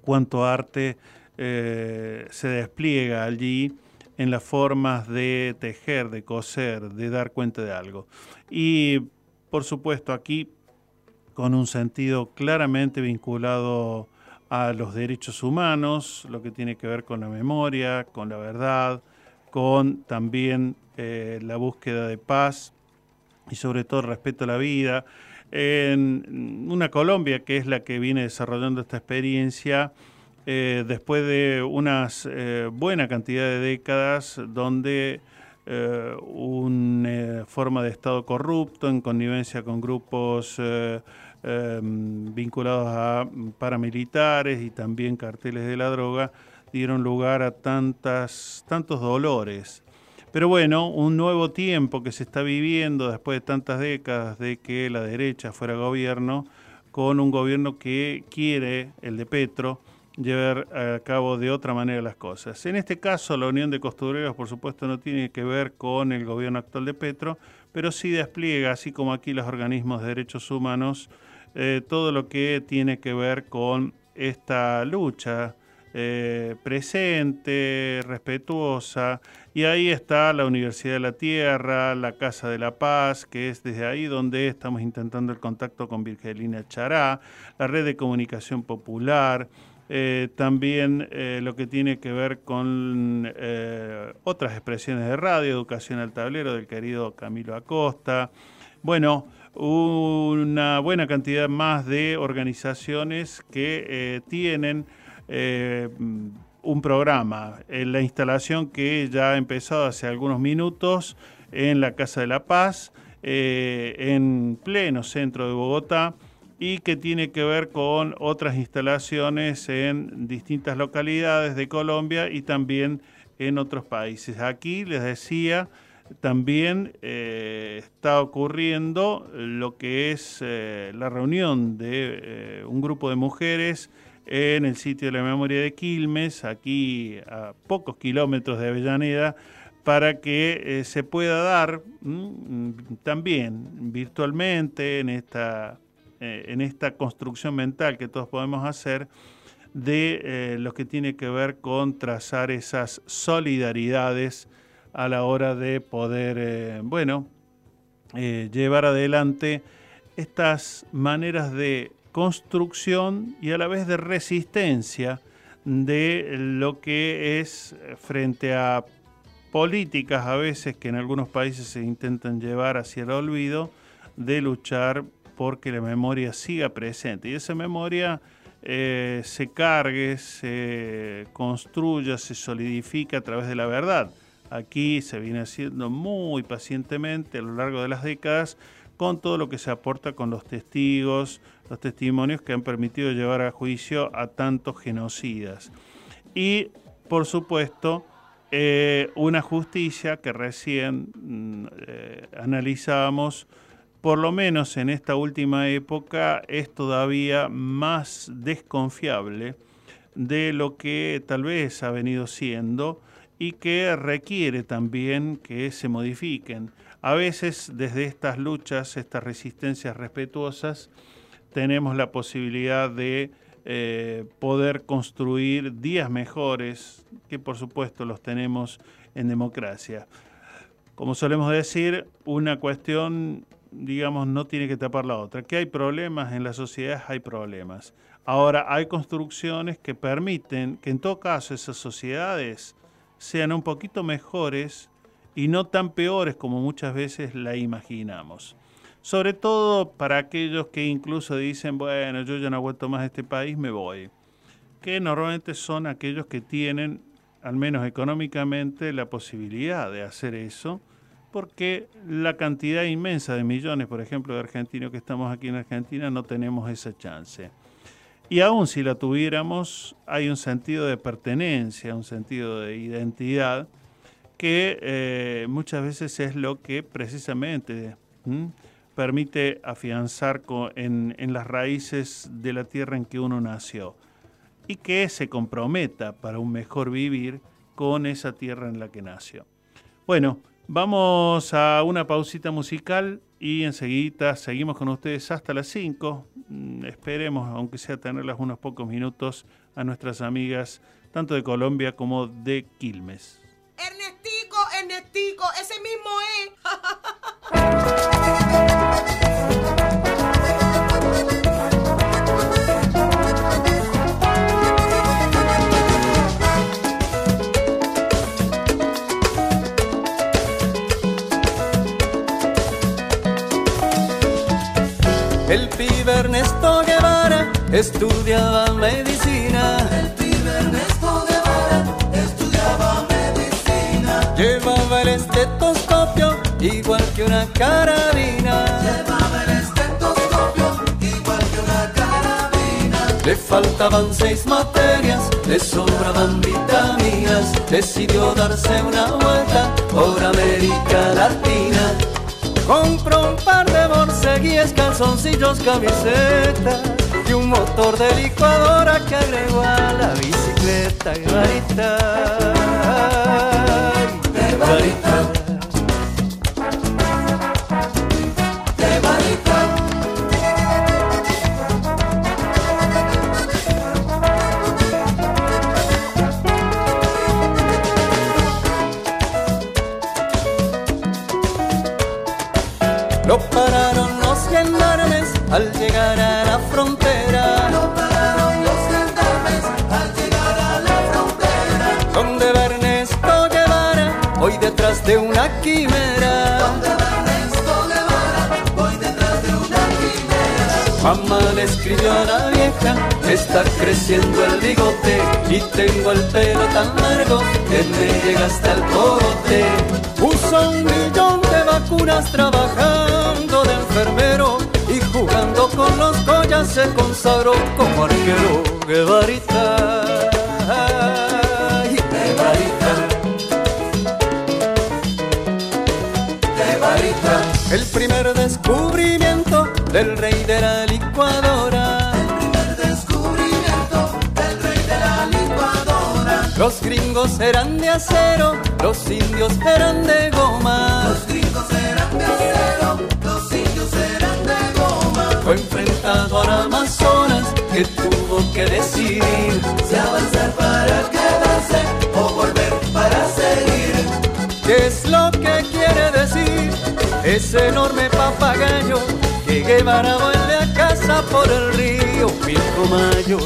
Speaker 2: cuánto arte eh, se despliega allí en las formas de tejer, de coser, de dar cuenta de algo. Y por supuesto aquí con un sentido claramente vinculado a los derechos humanos, lo que tiene que ver con la memoria, con la verdad, con también eh, la búsqueda de paz y sobre todo respeto a la vida. En una Colombia que es la que viene desarrollando esta experiencia, eh, después de una eh, buena cantidad de décadas donde una forma de Estado corrupto en connivencia con grupos Em, vinculados a paramilitares y también carteles de la droga dieron lugar a tantas, tantos dolores. Pero bueno, un nuevo tiempo que se está viviendo después de tantas décadas de que la derecha fuera gobierno, con un gobierno que quiere, el de Petro, llevar a cabo de otra manera las cosas. En este caso, la Unión de Costureros, por supuesto, no tiene que ver con el gobierno actual de Petro, pero sí despliega, así como aquí los organismos de derechos humanos, eh, todo lo que tiene que ver con esta lucha eh, presente, respetuosa, y ahí está la Universidad de la Tierra, la Casa de la Paz, que es desde ahí donde estamos intentando el contacto con Virgelina Chará, la Red de Comunicación Popular, eh, también lo que tiene que ver con otras expresiones de radio, Educación al Tablero del querido Camilo Acosta. Bueno, una buena cantidad más de organizaciones que eh, tienen eh, un programa. En la instalación que ya ha empezado hace algunos minutos en la Casa de la Paz, eh, en pleno centro de Bogotá, y que tiene que ver con otras instalaciones en distintas localidades de Colombia y también en otros países. Aquí les decía también eh, está ocurriendo lo que es eh, la reunión de eh, un grupo de mujeres en el sitio de la memoria de Quilmes, aquí a pocos kilómetros de Avellaneda, para que se pueda dar mm, también virtualmente en esta, en esta construcción mental que todos podemos hacer de lo que tiene que ver con trazar esas solidaridades a la hora de poder, eh, bueno, eh, llevar adelante estas maneras de construcción y a la vez de resistencia de lo que es frente a políticas a veces que en algunos países se intentan llevar hacia el olvido, de luchar porque la memoria siga presente. Y esa memoria eh, se cargue, se construya, se solidifica a través de la verdad. Aquí se viene haciendo muy pacientemente a lo largo de las décadas con todo lo que se aporta con los testigos, los testimonios que han permitido llevar a juicio a tantos genocidas. Y, por supuesto, eh, una justicia que recién mm, eh, analizábamos, por lo menos en esta última época, es todavía más desconfiable de lo que tal vez ha venido siendo y que requiere también que se modifiquen. A veces desde estas luchas, estas resistencias respetuosas, tenemos la posibilidad de eh, poder construir días mejores, que por supuesto los tenemos en democracia. Como solemos decir, una cuestión, digamos, no tiene que tapar la otra. Que hay problemas en la sociedad, hay problemas. Ahora, hay construcciones que permiten que en todo caso esas sociedades sean un poquito mejores y no tan peores como muchas veces la imaginamos. Sobre todo para aquellos que incluso dicen, bueno, yo ya no vuelto más a este país, me voy. Que normalmente son aquellos que tienen, al menos económicamente, la posibilidad de hacer eso, porque la cantidad inmensa de millones, por ejemplo, de argentinos que estamos aquí en Argentina, no tenemos esa chance. Y aún si la tuviéramos, hay un sentido de pertenencia, un sentido de identidad, que eh, muchas veces es lo que precisamente permite afianzar en, en, las raíces de la tierra en que uno nació y que se comprometa para un mejor vivir con esa tierra en la que nació. Bueno, vamos a una pausita musical y enseguida seguimos con ustedes hasta las 5. Mm, esperemos, aunque sea tenerlas unos pocos minutos, a nuestras amigas tanto de Colombia como de Quilmes.
Speaker 20: Ernestico, Ernestico, ese mismo es.
Speaker 21: El pibe Ernesto Guevara estudiaba medicina.
Speaker 22: El pibe Ernesto Guevara estudiaba medicina.
Speaker 21: Llevaba el estetoscopio igual que una carabina.
Speaker 22: Llevaba el estetoscopio igual que una carabina.
Speaker 21: Le faltaban seis materias, le sobraban vitaminas. Decidió darse una vuelta por América Latina Compró un par de borseguíes, calzoncillos, camisetas y un motor de licuadora que agregó a la bicicleta.
Speaker 22: De varita.
Speaker 21: Lo pararon gendarmes al llegar a la frontera.
Speaker 22: Lo pararon los gendarmes al llegar a la frontera.
Speaker 21: Donde va Ernesto Guevara, hoy detrás de una quimera.
Speaker 22: Donde va Ernesto Guevara, hoy detrás de una quimera.
Speaker 21: Mamá le escribió a la vieja, está creciendo el bigote y tengo el pelo tan largo que me llega hasta el cogote. Un millón de vacunas trabajando de enfermero y jugando con los collas se consagró como arquero. Guevarita, ay,
Speaker 22: Guevarita, Guevarita.
Speaker 21: el primer descubrimiento del rey de la licuadora.
Speaker 22: El primer descubrimiento del rey de la licuadora.
Speaker 21: Los gringos eran de acero, los indios eran de goma.
Speaker 22: Los
Speaker 21: fue enfrentado a Amazonas que tuvo que decidir
Speaker 22: si avanzar para quedarse o volver para seguir.
Speaker 21: ¿Qué es lo que quiere decir ese enorme papagayo que Guevara vuelve a casa por el río Pilcomayo?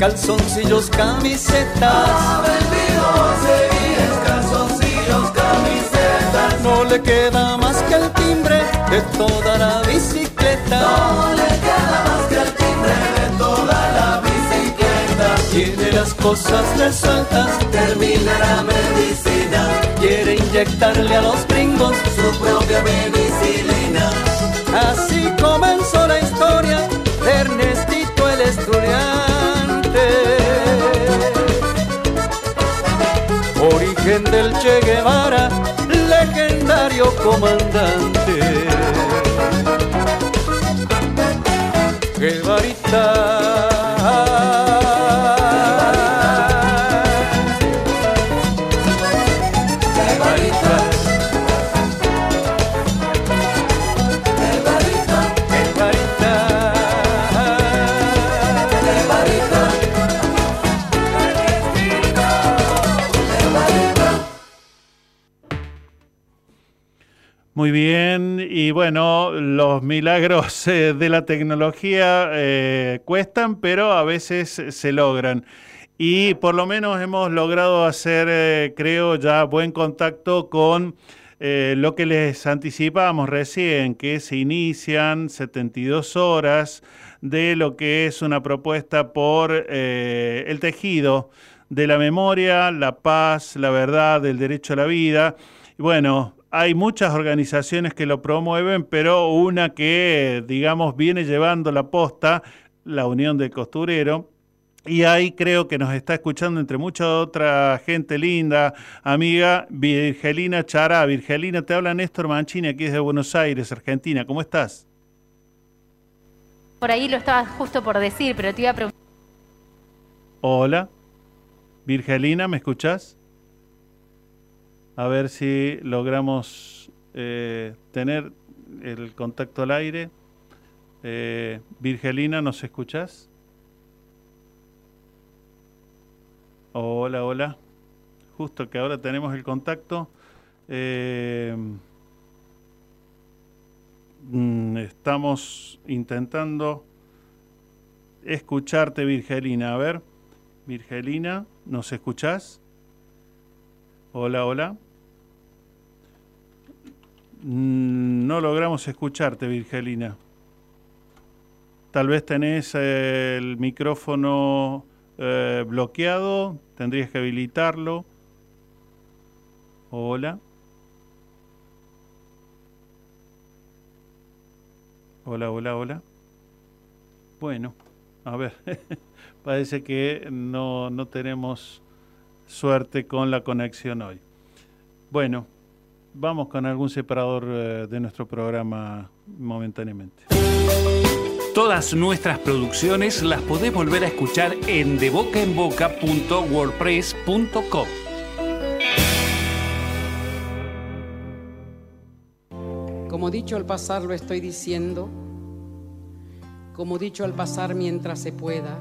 Speaker 21: Calzoncillos, camisetas. Ha vendido borseguíes, calzoncillos, camisetas. No le queda más que el timbre de toda la bicicleta. No le queda más que el timbre de toda la bicicleta. Tiene las cosas resueltas, termina la medicina. Quiere inyectarle a los gringos su propia medicina. Así comenzó la historia Origen del Che Guevara, legendario comandante.
Speaker 2: Eh, de la tecnología eh, cuestan, pero a veces se logran. Y por lo menos hemos logrado hacer, eh, creo, ya buen contacto con lo que les anticipábamos recién, que se inician 72 horas de lo que es una propuesta por el tejido de la memoria, la paz, la verdad, el derecho a la vida. Bueno, hay muchas organizaciones que lo promueven, pero una que, digamos, viene llevando la posta, la Unión de Costurero, y ahí creo que nos está escuchando entre mucha otra gente linda, amiga Virgelina Chará. Virgelina, te habla Néstor Mancini, aquí desde Buenos Aires, Argentina. ¿Cómo estás?
Speaker 23: Por ahí lo estaba justo por decir, pero te iba a preguntar.
Speaker 2: Hola. Virgelina, ¿me escuchás? A ver si logramos eh, tener el contacto al aire. Eh, Virgelina, ¿nos escuchás? Hola, hola. Justo que ahora tenemos el contacto. Eh, mm, estamos intentando escucharte, Virgelina. A ver, Virgelina, ¿nos escuchás? Hola, hola. Mm, No logramos escucharte, Virgelina. Tal vez tenés eh, el micrófono eh, bloqueado, tendrías que habilitarlo. Hola. Hola, hola, hola. Bueno, a ver, parece que no, no tenemos suerte con la conexión hoy. Bueno, vamos con algún separador eh, de nuestro programa momentáneamente.
Speaker 6: Todas nuestras producciones las podés volver a escuchar en debocaenboca.wordpress.com.
Speaker 18: Como dicho al pasar lo estoy diciendo, como dicho al pasar mientras se pueda,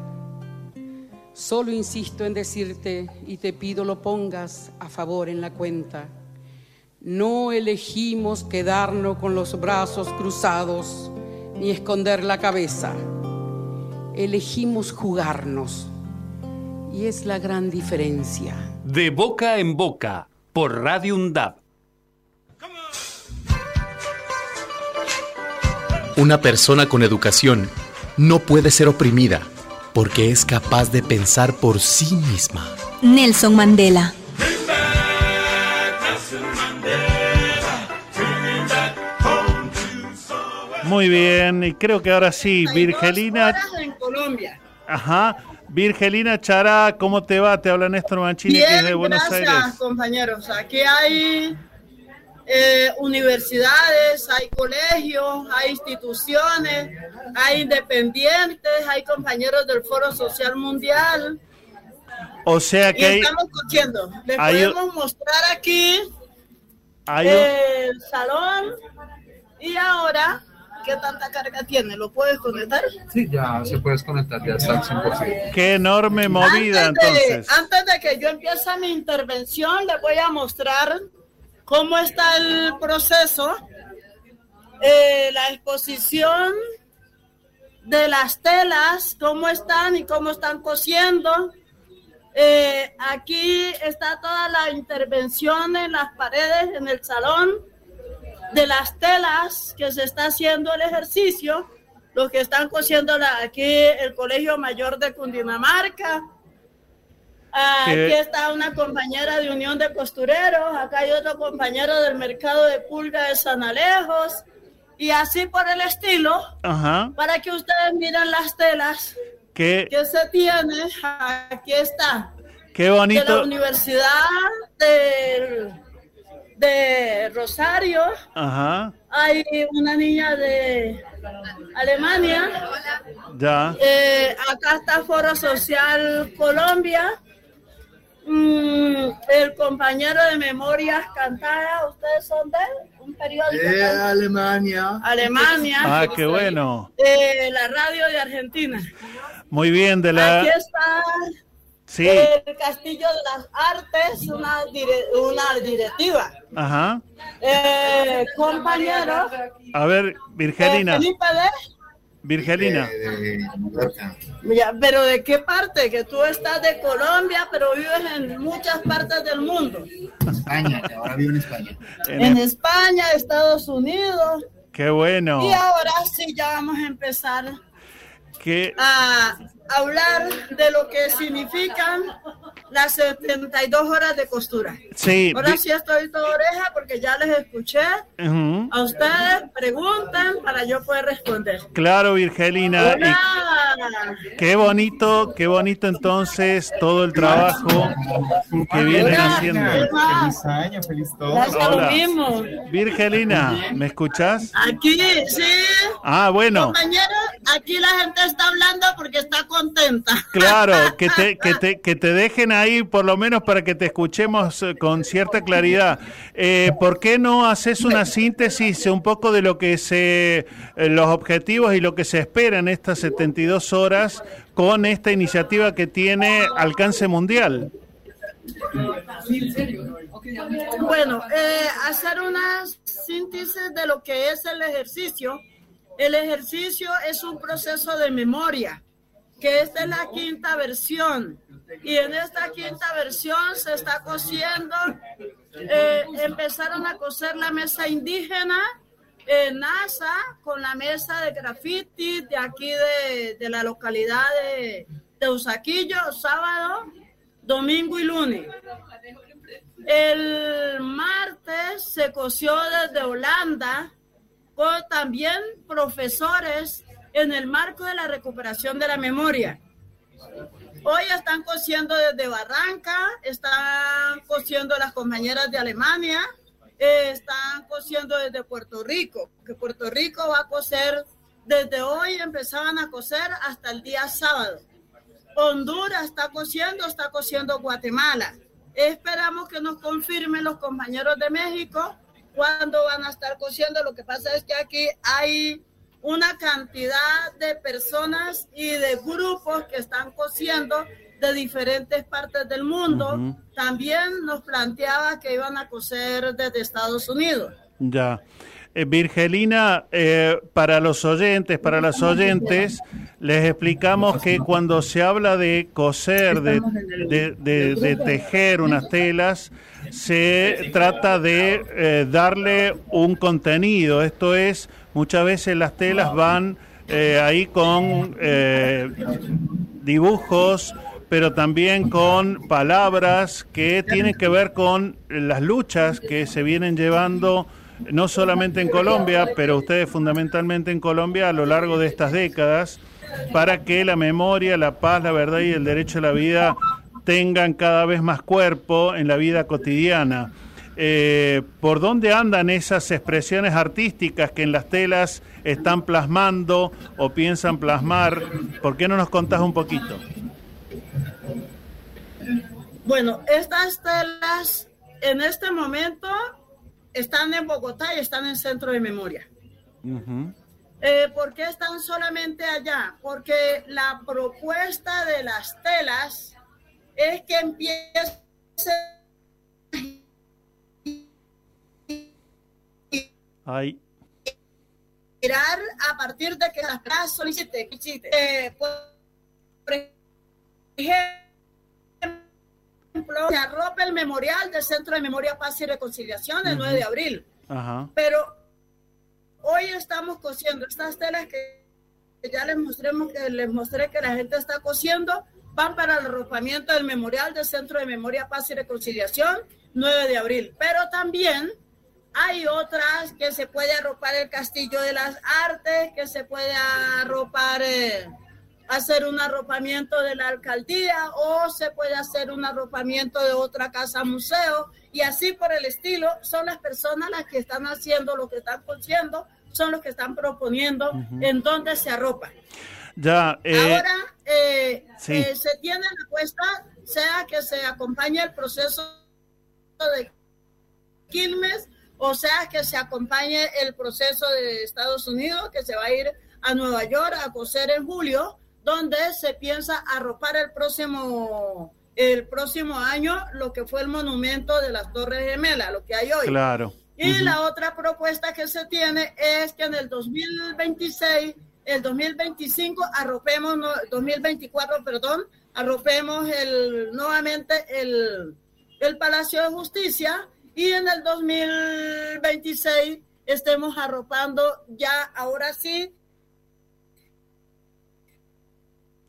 Speaker 18: solo insisto en decirte y te pido lo pongas a favor en la cuenta. No elegimos quedarnos con los brazos cruzados ni esconder la cabeza. Elegimos jugarnos. Y es la gran diferencia.
Speaker 6: De boca en boca, por Radio UNDAB.
Speaker 24: Una persona con educación no puede ser oprimida porque es capaz de pensar por sí misma.
Speaker 4: Nelson Mandela.
Speaker 2: Muy bien, y creo que ahora sí, Virgelina.
Speaker 20: en Colombia.
Speaker 2: Ajá. Virgelina Chará, ¿cómo te va? Te habla Néstor Mancini, que es de
Speaker 20: Bien,
Speaker 2: Buenos
Speaker 20: gracias,
Speaker 2: Aires.
Speaker 20: compañeros. Aquí hay
Speaker 25: eh, universidades, hay colegios, hay instituciones, hay independientes, hay compañeros del Foro Social Mundial.
Speaker 2: O sea
Speaker 25: Y
Speaker 2: que hay,
Speaker 25: estamos cociendo. Les
Speaker 2: hay-
Speaker 25: podemos mostrar aquí
Speaker 2: hay
Speaker 25: el salón y ahora, ¿qué tanta carga tiene? ¿Lo puedes conectar?
Speaker 26: Sí, ya se puedes conectar, ya está al 100%.
Speaker 2: qué enorme movida
Speaker 25: antes, de,
Speaker 2: entonces.
Speaker 25: antes de que yo empiece mi intervención, les voy a mostrar cómo está el proceso, eh, la exposición de las telas, cómo están y cómo están cosiendo. Eh, aquí está toda la intervención en las paredes, en el salón, de las telas que se está haciendo el ejercicio, los que están cosiendo aquí el Colegio Mayor de Cundinamarca. Ah. Aquí está una compañera de Unión de Costureros, acá hay otro compañero del Mercado de Pulga de San Alejos, y así por el estilo,
Speaker 2: Ajá.
Speaker 25: para que ustedes miren las telas
Speaker 2: Qué,
Speaker 25: que se tiene. Aquí está
Speaker 2: qué
Speaker 25: de la
Speaker 2: bonito.
Speaker 25: Universidad del- de Rosario.
Speaker 2: Ajá.
Speaker 25: Hay una niña de Alemania.
Speaker 2: Ya.
Speaker 25: Eh, acá está Foro Social Colombia. Mm, el compañero de Memorias Cantada. ¿Ustedes son de un periódico?
Speaker 26: De Alemania.
Speaker 25: Alemania.
Speaker 2: Ah, qué bueno.
Speaker 25: De la radio de Argentina.
Speaker 2: Muy bien de la.
Speaker 25: Aquí está
Speaker 2: Sí.
Speaker 25: el Castillo de las Artes, una, dire- una directiva.
Speaker 2: Ajá.
Speaker 25: Eh, compañero.
Speaker 2: A ver,
Speaker 25: eh,
Speaker 2: Virgelina.
Speaker 25: Felipe de.
Speaker 2: Virgelina.
Speaker 25: Ya, pero ¿de qué parte? Que tú estás de Colombia, pero vives en muchas partes del mundo.
Speaker 26: España, que ahora vivo en España.
Speaker 25: En España, Estados Unidos.
Speaker 2: Qué bueno.
Speaker 25: Y ahora sí ya vamos a empezar
Speaker 2: Qué,
Speaker 25: a hablar de lo que significan las 72 horas de costura.
Speaker 2: Sí,
Speaker 25: Ahora sí estoy toda oreja porque ya les escuché.
Speaker 2: Ujú.
Speaker 25: A ustedes preguntan para yo poder responder.
Speaker 2: Claro, Virgelina. y qué bonito, qué bonito entonces todo el trabajo que vienen
Speaker 25: Hola.
Speaker 2: haciendo.
Speaker 25: Feliz
Speaker 26: año, feliz todo.
Speaker 2: Hola.
Speaker 25: mismo.
Speaker 2: Virgelina, ¿me escuchas?
Speaker 25: Aquí, sí.
Speaker 2: Ah, bueno.
Speaker 25: Compañero, aquí la gente está hablando porque está contenta.
Speaker 2: Claro, que te, que te, que te dejen ahí por lo menos para que te escuchemos eh, con cierta claridad. Eh, ¿Por qué no haces una síntesis un poco de lo que se, eh, los objetivos y lo que se espera en estas 72 horas con esta iniciativa que tiene alcance mundial?
Speaker 25: Bueno, eh, hacer una síntesis de lo que es el ejercicio. El ejercicio es un proceso de memoria, que esta es la quinta versión. Y en esta quinta versión se está cosiendo, eh, empezaron a coser la mesa indígena en NASA con la mesa de graffiti de aquí de, de la localidad de, de Usaquillo, sábado, domingo y lunes. El martes se cosió desde Holanda con también profesores en el marco de la recuperación de la memoria. Hoy están cosiendo desde Barranca, están cosiendo las compañeras de Alemania, eh, están cosiendo desde Puerto Rico, que Puerto Rico va a coser desde hoy, empezaban a coser hasta el día sábado. Honduras está cosiendo, está cosiendo Guatemala. Esperamos que nos confirmen los compañeros de México cuándo van a estar cosiendo. Lo que pasa es que aquí hay una cantidad de personas y de grupos que están cosiendo de diferentes partes del mundo. También nos planteaba que iban a coser desde Estados Unidos.
Speaker 2: Ya. Eh, Virgelina, eh, para los oyentes, para las oyentes, les explicamos que cuando se habla de coser, de, de- de- de tejer unas telas, se trata de eh, darle un contenido. Esto es, muchas veces las telas van eh, ahí con eh, dibujos, pero también con palabras que tienen que ver con las luchas que se vienen llevando no solamente en Colombia, pero ustedes fundamentalmente en Colombia a lo largo de estas décadas, para que la memoria, la paz, la verdad y el derecho a la vida tengan cada vez más cuerpo en la vida cotidiana. eh, ¿por dónde andan esas expresiones artísticas que en las telas están plasmando o piensan plasmar? ¿Por qué no nos contás un poquito?
Speaker 25: Bueno, estas telas en este momento están en Bogotá y están en Centro de Memoria. Eh, ¿Por qué están solamente allá? Porque la propuesta de las telas es que empiece
Speaker 2: Ay,
Speaker 25: mirar a partir de que las clases soliciten. Eh, por ejemplo, se arropa el memorial del Centro de Memoria, Paz y Reconciliación el 9 de abril.
Speaker 2: ajá.
Speaker 25: Pero hoy estamos cosiendo estas telas que ya les mostremos que les mostré que la gente está cosiendo, van para el arropamiento del memorial del Centro de Memoria, Paz y Reconciliación 9 de abril. Pero también hay otras que se puede arropar el Castillo de las Artes, que se puede arropar, eh, hacer un arropamiento de la alcaldía o se puede hacer un arropamiento de otra casa museo y así por el estilo. Son las personas las que están haciendo lo que están haciendo, son los que están proponiendo
Speaker 2: Ujú.
Speaker 25: en dónde se arropa.
Speaker 2: Ya, eh,
Speaker 25: Ahora eh,
Speaker 2: sí.
Speaker 25: eh, se tiene la apuesta, sea que se acompañe el proceso de Quilmes, o sea que se acompañe el proceso de Estados Unidos, que se va a ir a Nueva York a coser en julio, donde se piensa arropar el próximo el próximo año lo que fue el monumento de las Torres Gemelas, lo que hay hoy.
Speaker 2: claro.
Speaker 25: Y la otra propuesta que se tiene es que en el 2026, el 2025, arropemos, no, 2024, perdón, arropemos el, nuevamente el, el Palacio de Justicia y en el 2026 estemos arropando ya, ahora sí,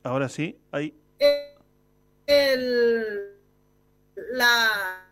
Speaker 2: Ahora sí, ahí.
Speaker 25: el, la,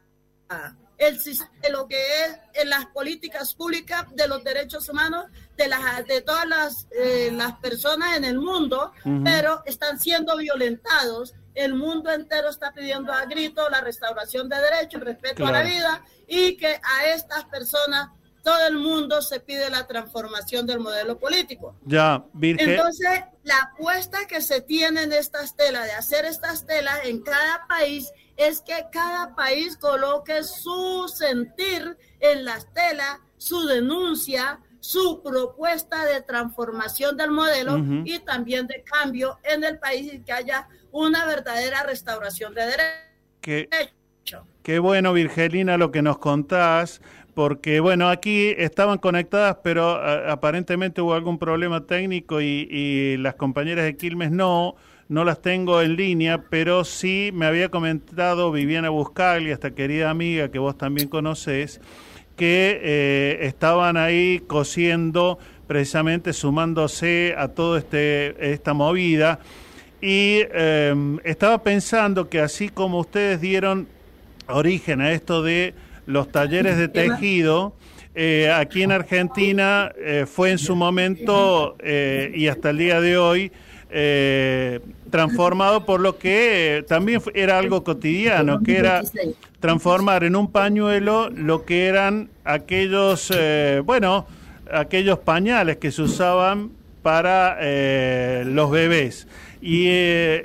Speaker 25: el sis- de lo que es en las políticas públicas de los derechos humanos de las de todas las, eh, las personas en el mundo, pero están siendo violentados. El mundo entero está pidiendo a grito la restauración de derechos, respeto a la vida y que a estas personas todo el mundo se pide la transformación del modelo político.
Speaker 2: Ya, Virgen.
Speaker 25: Entonces, la apuesta que se tiene en estas telas, de hacer estas telas en cada país, es que cada país coloque su sentir en las telas, su denuncia, su propuesta de transformación del modelo y también de cambio en el país y que haya una verdadera restauración de derechos.
Speaker 2: Qué bueno, Virgelina, lo que nos contás, porque bueno, aquí estaban conectadas, pero a- aparentemente hubo algún problema técnico y, y las compañeras de Quilmes no, no las tengo en línea, pero sí me había comentado Viviana Buscaglia, esta querida amiga que vos también conocés, que eh, estaban ahí cosiendo, precisamente sumándose a toda este, esta movida. Y eh, estaba pensando que así como ustedes dieron origen a esto de los talleres de tejido, eh, aquí en Argentina eh, fue en su momento y hasta el día de hoy eh, transformado por lo que eh, también era algo cotidiano, que era transformar en un pañuelo lo que eran aquellos, eh, bueno, aquellos pañales que se usaban para los bebés. Y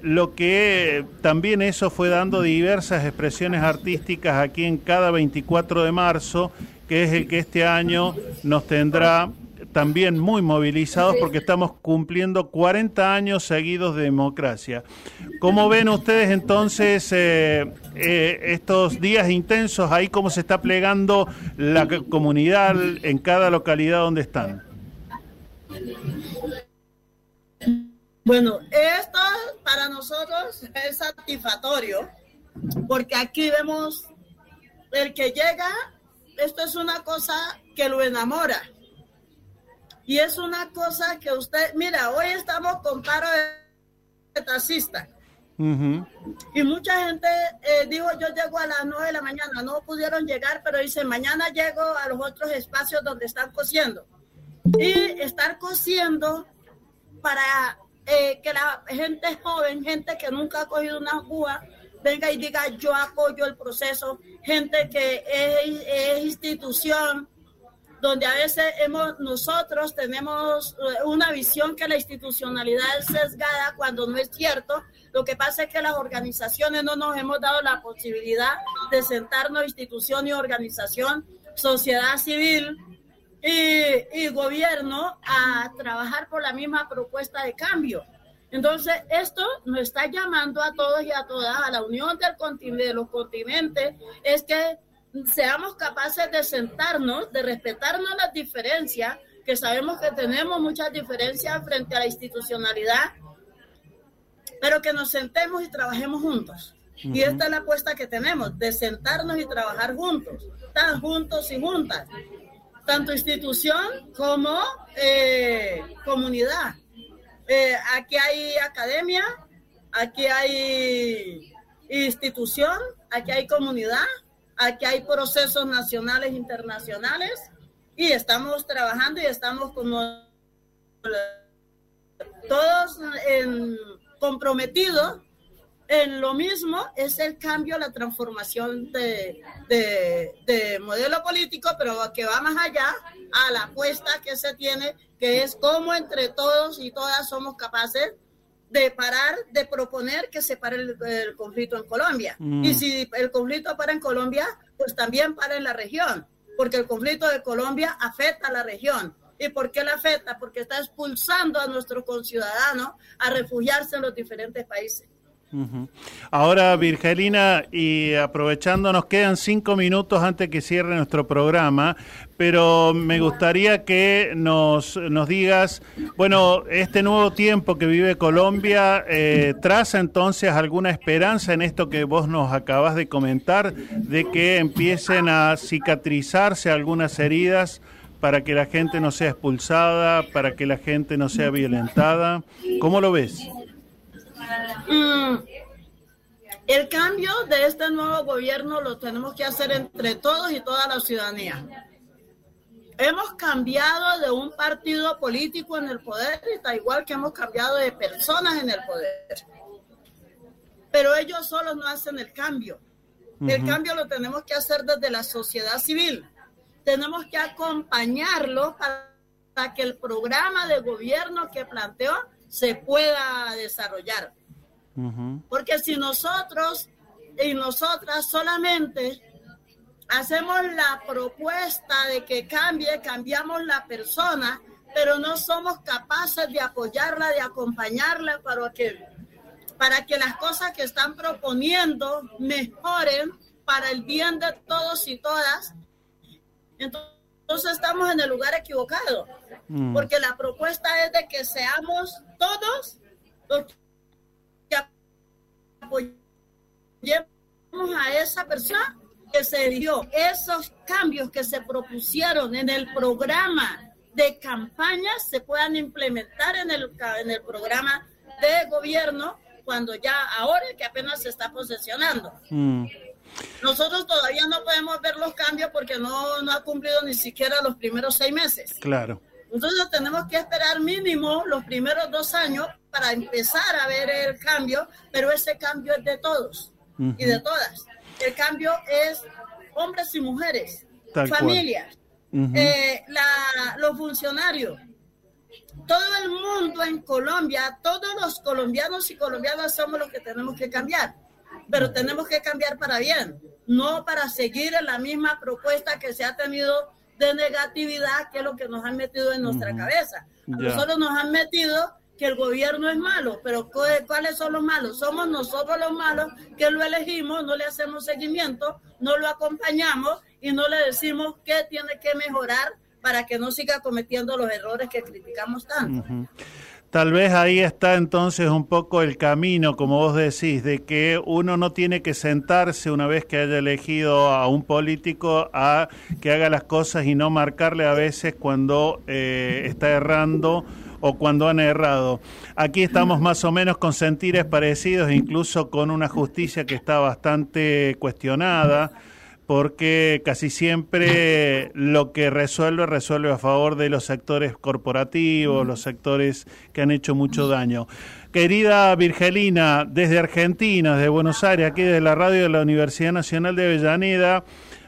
Speaker 2: lo que también eso fue dando diversas expresiones artísticas aquí en cada 24 de marzo, que es el que este año nos tendrá también muy movilizados porque estamos cumpliendo 40 años seguidos de democracia. ¿Cómo ven ustedes entonces eh, eh, estos días intensos ahí, cómo se está plegando la comunidad en cada localidad donde están?
Speaker 25: Bueno, esto para nosotros es satisfactorio, porque aquí vemos el que llega, esto es una cosa que lo enamora. Y es una cosa que usted, mira, hoy estamos con paro de taxista. Y mucha gente eh, dijo, yo llego a las 9 de la mañana, no pudieron llegar, pero dicen, mañana llego a los otros espacios donde están cosiendo. Y estar cosiendo para eh, que la gente joven, gente que nunca ha cogido una aguja, venga y diga yo apoyo el proceso, gente que es, es institución, donde a veces hemos, nosotros tenemos eh, una visión que la institucionalidad es sesgada cuando no es cierto. Lo que pasa es que las organizaciones no nos hemos dado la posibilidad de sentarnos institución y organización, sociedad civil y, gobierno a trabajar por la misma propuesta de cambio. Entonces, esto nos está llamando a todos y a todas, a la unión del continente, de los continentes, es que seamos capaces de sentarnos, de respetarnos las diferencias, que sabemos que tenemos muchas diferencias frente a la institucionalidad, pero que nos sentemos y trabajemos juntos. Y esta es la apuesta que tenemos, de sentarnos y trabajar juntos, tan juntos y juntas, tanto institución como eh, comunidad. Eh, aquí hay academia, aquí hay institución, aquí hay comunidad, Aquí hay procesos nacionales internacionales y estamos trabajando y estamos como todos comprometidos en lo mismo, es el cambio, la transformación de, de, modelo político, pero que va más allá a la apuesta que se tiene, que es cómo entre todos y todas somos capaces de parar, de proponer que se pare el, conflicto en Colombia. Mm. Y si el conflicto para en Colombia, pues también para en la región, porque el conflicto de Colombia afecta a la región. ¿Y por qué la afecta? Porque está expulsando a nuestros conciudadanos a refugiarse en los diferentes países.
Speaker 2: Ahora, Virgelina, y aprovechando, nos quedan cinco minutos antes que cierre nuestro programa, pero me gustaría que nos, nos digas, bueno, este nuevo tiempo que vive Colombia, eh, ¿traza entonces alguna esperanza en esto que vos nos acabas de comentar, de que empiecen a cicatrizarse algunas heridas? para que la gente no sea expulsada, para que la gente no sea violentada. ¿Cómo lo ves?
Speaker 25: Mm, el cambio de este nuevo gobierno lo tenemos que hacer entre todos y toda la ciudadanía. Hemos cambiado de un partido político en el poder, y está igual que hemos cambiado de personas en el poder. Pero ellos solos no hacen el cambio. El cambio lo tenemos que hacer desde la sociedad civil. Tenemos que acompañarlo para que el programa de gobierno que planteó se pueda desarrollar. Porque si nosotros y nosotras solamente hacemos la propuesta de que cambie, cambiamos la persona, pero no somos capaces de apoyarla, de acompañarla para que, para que las cosas que están proponiendo mejoren para el bien de todos y todas, entonces estamos en el lugar equivocado. Mm. Porque la propuesta es de que seamos todos los que apoyemos a esa persona que se dio esos cambios que se propusieron en el programa de campaña se puedan implementar en el, en el programa de gobierno cuando ya ahora que apenas se está posesionando. Mm. Nosotros todavía no podemos ver los cambios porque no, no ha cumplido ni siquiera los primeros seis meses.
Speaker 2: Claro.
Speaker 25: Entonces tenemos que esperar mínimo los primeros dos años para empezar a ver el cambio, pero ese cambio es de todos y de todas. El cambio es hombres y mujeres, familias, eh, los funcionarios, todo el mundo en Colombia, todos los colombianos y colombianas somos los que tenemos que cambiar, pero tenemos que cambiar para bien, no para seguir en la misma propuesta que se ha tenido de negatividad, que es lo que nos han metido en nuestra cabeza. A nosotros nos han metido que el gobierno es malo, pero ¿cuáles son los malos? Somos nosotros los malos que lo elegimos, no le hacemos seguimiento, no lo acompañamos y no le decimos qué tiene que mejorar para que no siga cometiendo los errores que criticamos tanto.
Speaker 2: Tal vez ahí está entonces un poco el camino, como vos decís, de que uno no tiene que sentarse una vez que haya elegido a un político a que haga las cosas y no marcarle a veces cuando eh, está errando o cuando han errado. Aquí estamos más o menos con sentires parecidos, incluso con una justicia que está bastante cuestionada porque casi siempre lo que resuelve, resuelve a favor de los sectores corporativos, los sectores que han hecho mucho daño. Querida Virgelina, desde Argentina, desde Buenos Aires, aquí de la radio de la Universidad Nacional de Avellaneda,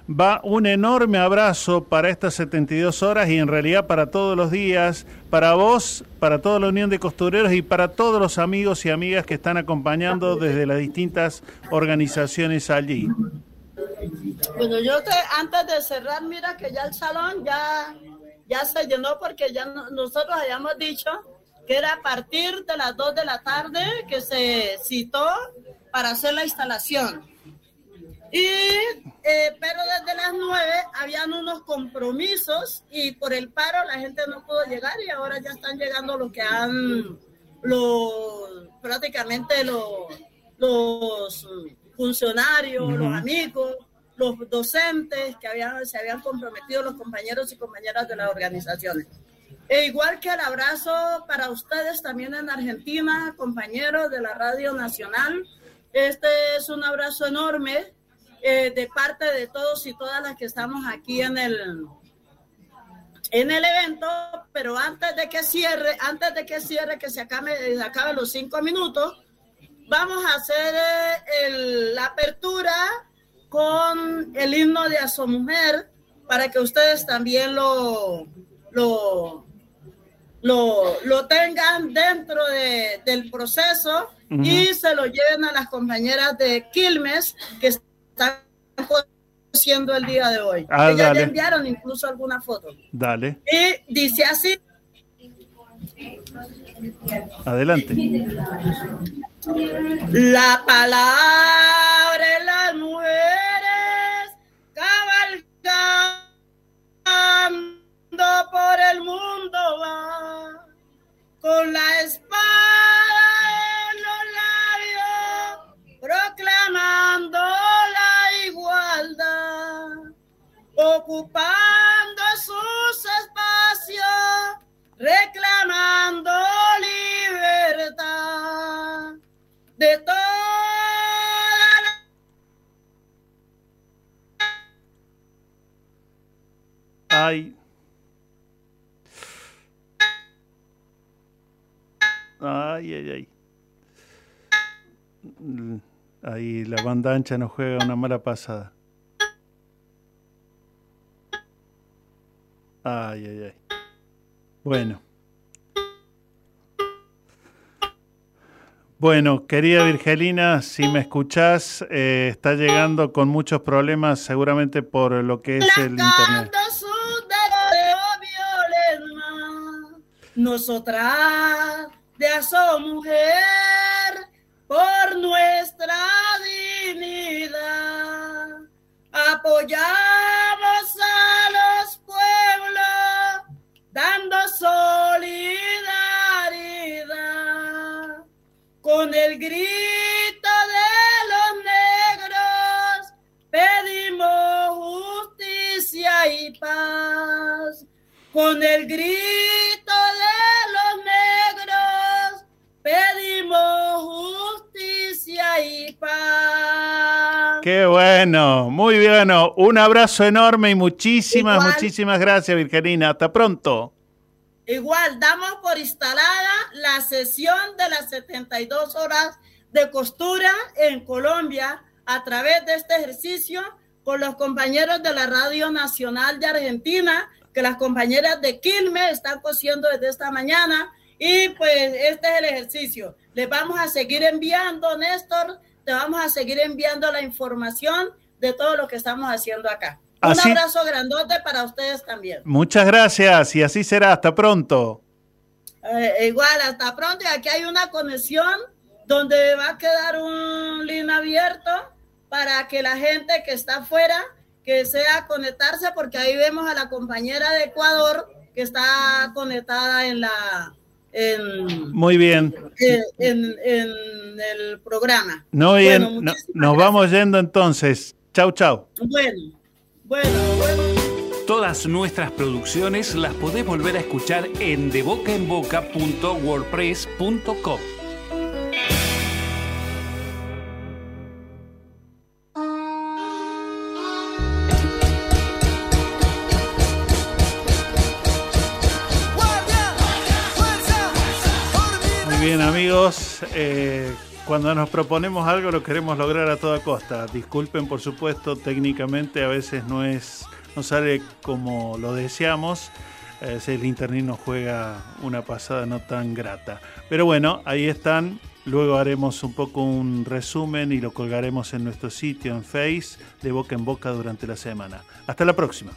Speaker 2: va un enorme abrazo para estas 72 horas y en realidad para todos los días, para vos, para toda la Unión de Costureros y para todos los amigos y amigas que están acompañando desde las distintas organizaciones allí.
Speaker 25: Bueno, yo te, antes de cerrar, mira que ya el salón ya, ya se llenó porque ya no- nosotros habíamos dicho que era a partir de las 2 de la tarde que se citó para hacer la instalación. Y, eh, pero desde las 9 habían unos compromisos y por el paro la gente no pudo llegar y ahora ya están llegando los que han, los, prácticamente los, los funcionarios, los amigos, los docentes que habían, se habían comprometido, los compañeros y compañeras de las organizaciones. E igual que el abrazo para ustedes también en Argentina, compañeros de la Radio Nacional. Este es un abrazo enorme eh, de parte de todos y todas las que estamos aquí en el, en el evento, pero antes de que cierre, antes de que cierre, que se acabe, se acabe los cinco minutos, vamos a hacer eh, el- la apertura con el himno de Asomujer para que ustedes también lo, lo, lo, lo tengan dentro de- del proceso y se lo lleven a las compañeras de Quilmes que están haciendo el día de hoy.
Speaker 2: Ah,
Speaker 25: ya enviaron incluso alguna foto.
Speaker 2: Dale,
Speaker 25: Y dice así.
Speaker 2: adelante.
Speaker 25: La palabra la
Speaker 2: banda ancha nos juega una mala pasada. Ay, ay, ay. Bueno. Bueno, querida Virgelina, si me escuchás, eh, está llegando con muchos problemas seguramente por lo que es el internet.
Speaker 25: Nosotras de mujer por nuestra apoyamos a los pueblos dando solidaridad con el grito de los negros pedimos justicia y paz. Con el grito
Speaker 2: Qué bueno, muy bueno. Un abrazo enorme y muchísimas,
Speaker 25: Igual.
Speaker 2: muchísimas gracias, Virgelina. Hasta pronto.
Speaker 25: Igual damos por instalada la sesión de las 72 horas de costura en Colombia a través de este ejercicio con los compañeros de la Radio Nacional de Argentina, que las compañeras de Quilmes están cosiendo desde esta mañana. Y pues este es el ejercicio. Les vamos a seguir enviando, Néstor, te vamos a seguir enviando la información de todo lo que estamos haciendo acá.
Speaker 2: Así-
Speaker 25: Un abrazo grandote para ustedes también.
Speaker 2: Muchas gracias y así será. Hasta pronto.
Speaker 25: Eh, igual, hasta pronto. Y aquí hay una conexión donde va a quedar un link abierto para que la gente que está afuera, que sea conectarse, porque ahí vemos a la compañera de Ecuador que está conectada en la en,
Speaker 2: Muy bien.
Speaker 25: en, en- en el programa.
Speaker 2: No bien.
Speaker 25: Bueno,
Speaker 2: No- nos vamos yendo entonces. Chau, chau.
Speaker 25: Bueno, bueno, bueno.
Speaker 6: Todas nuestras producciones las podés volver a escuchar en debocaenboca.wordpress.com.
Speaker 2: amigos, eh, cuando nos proponemos algo lo queremos lograr a toda costa. Disculpen, por supuesto, técnicamente a veces no es, no sale como lo deseamos. A veces el internet nos juega una pasada no tan grata. Pero bueno, ahí están. Luego haremos un poco un resumen y lo colgaremos en nuestro sitio en Face de boca en boca durante la semana. Hasta la próxima.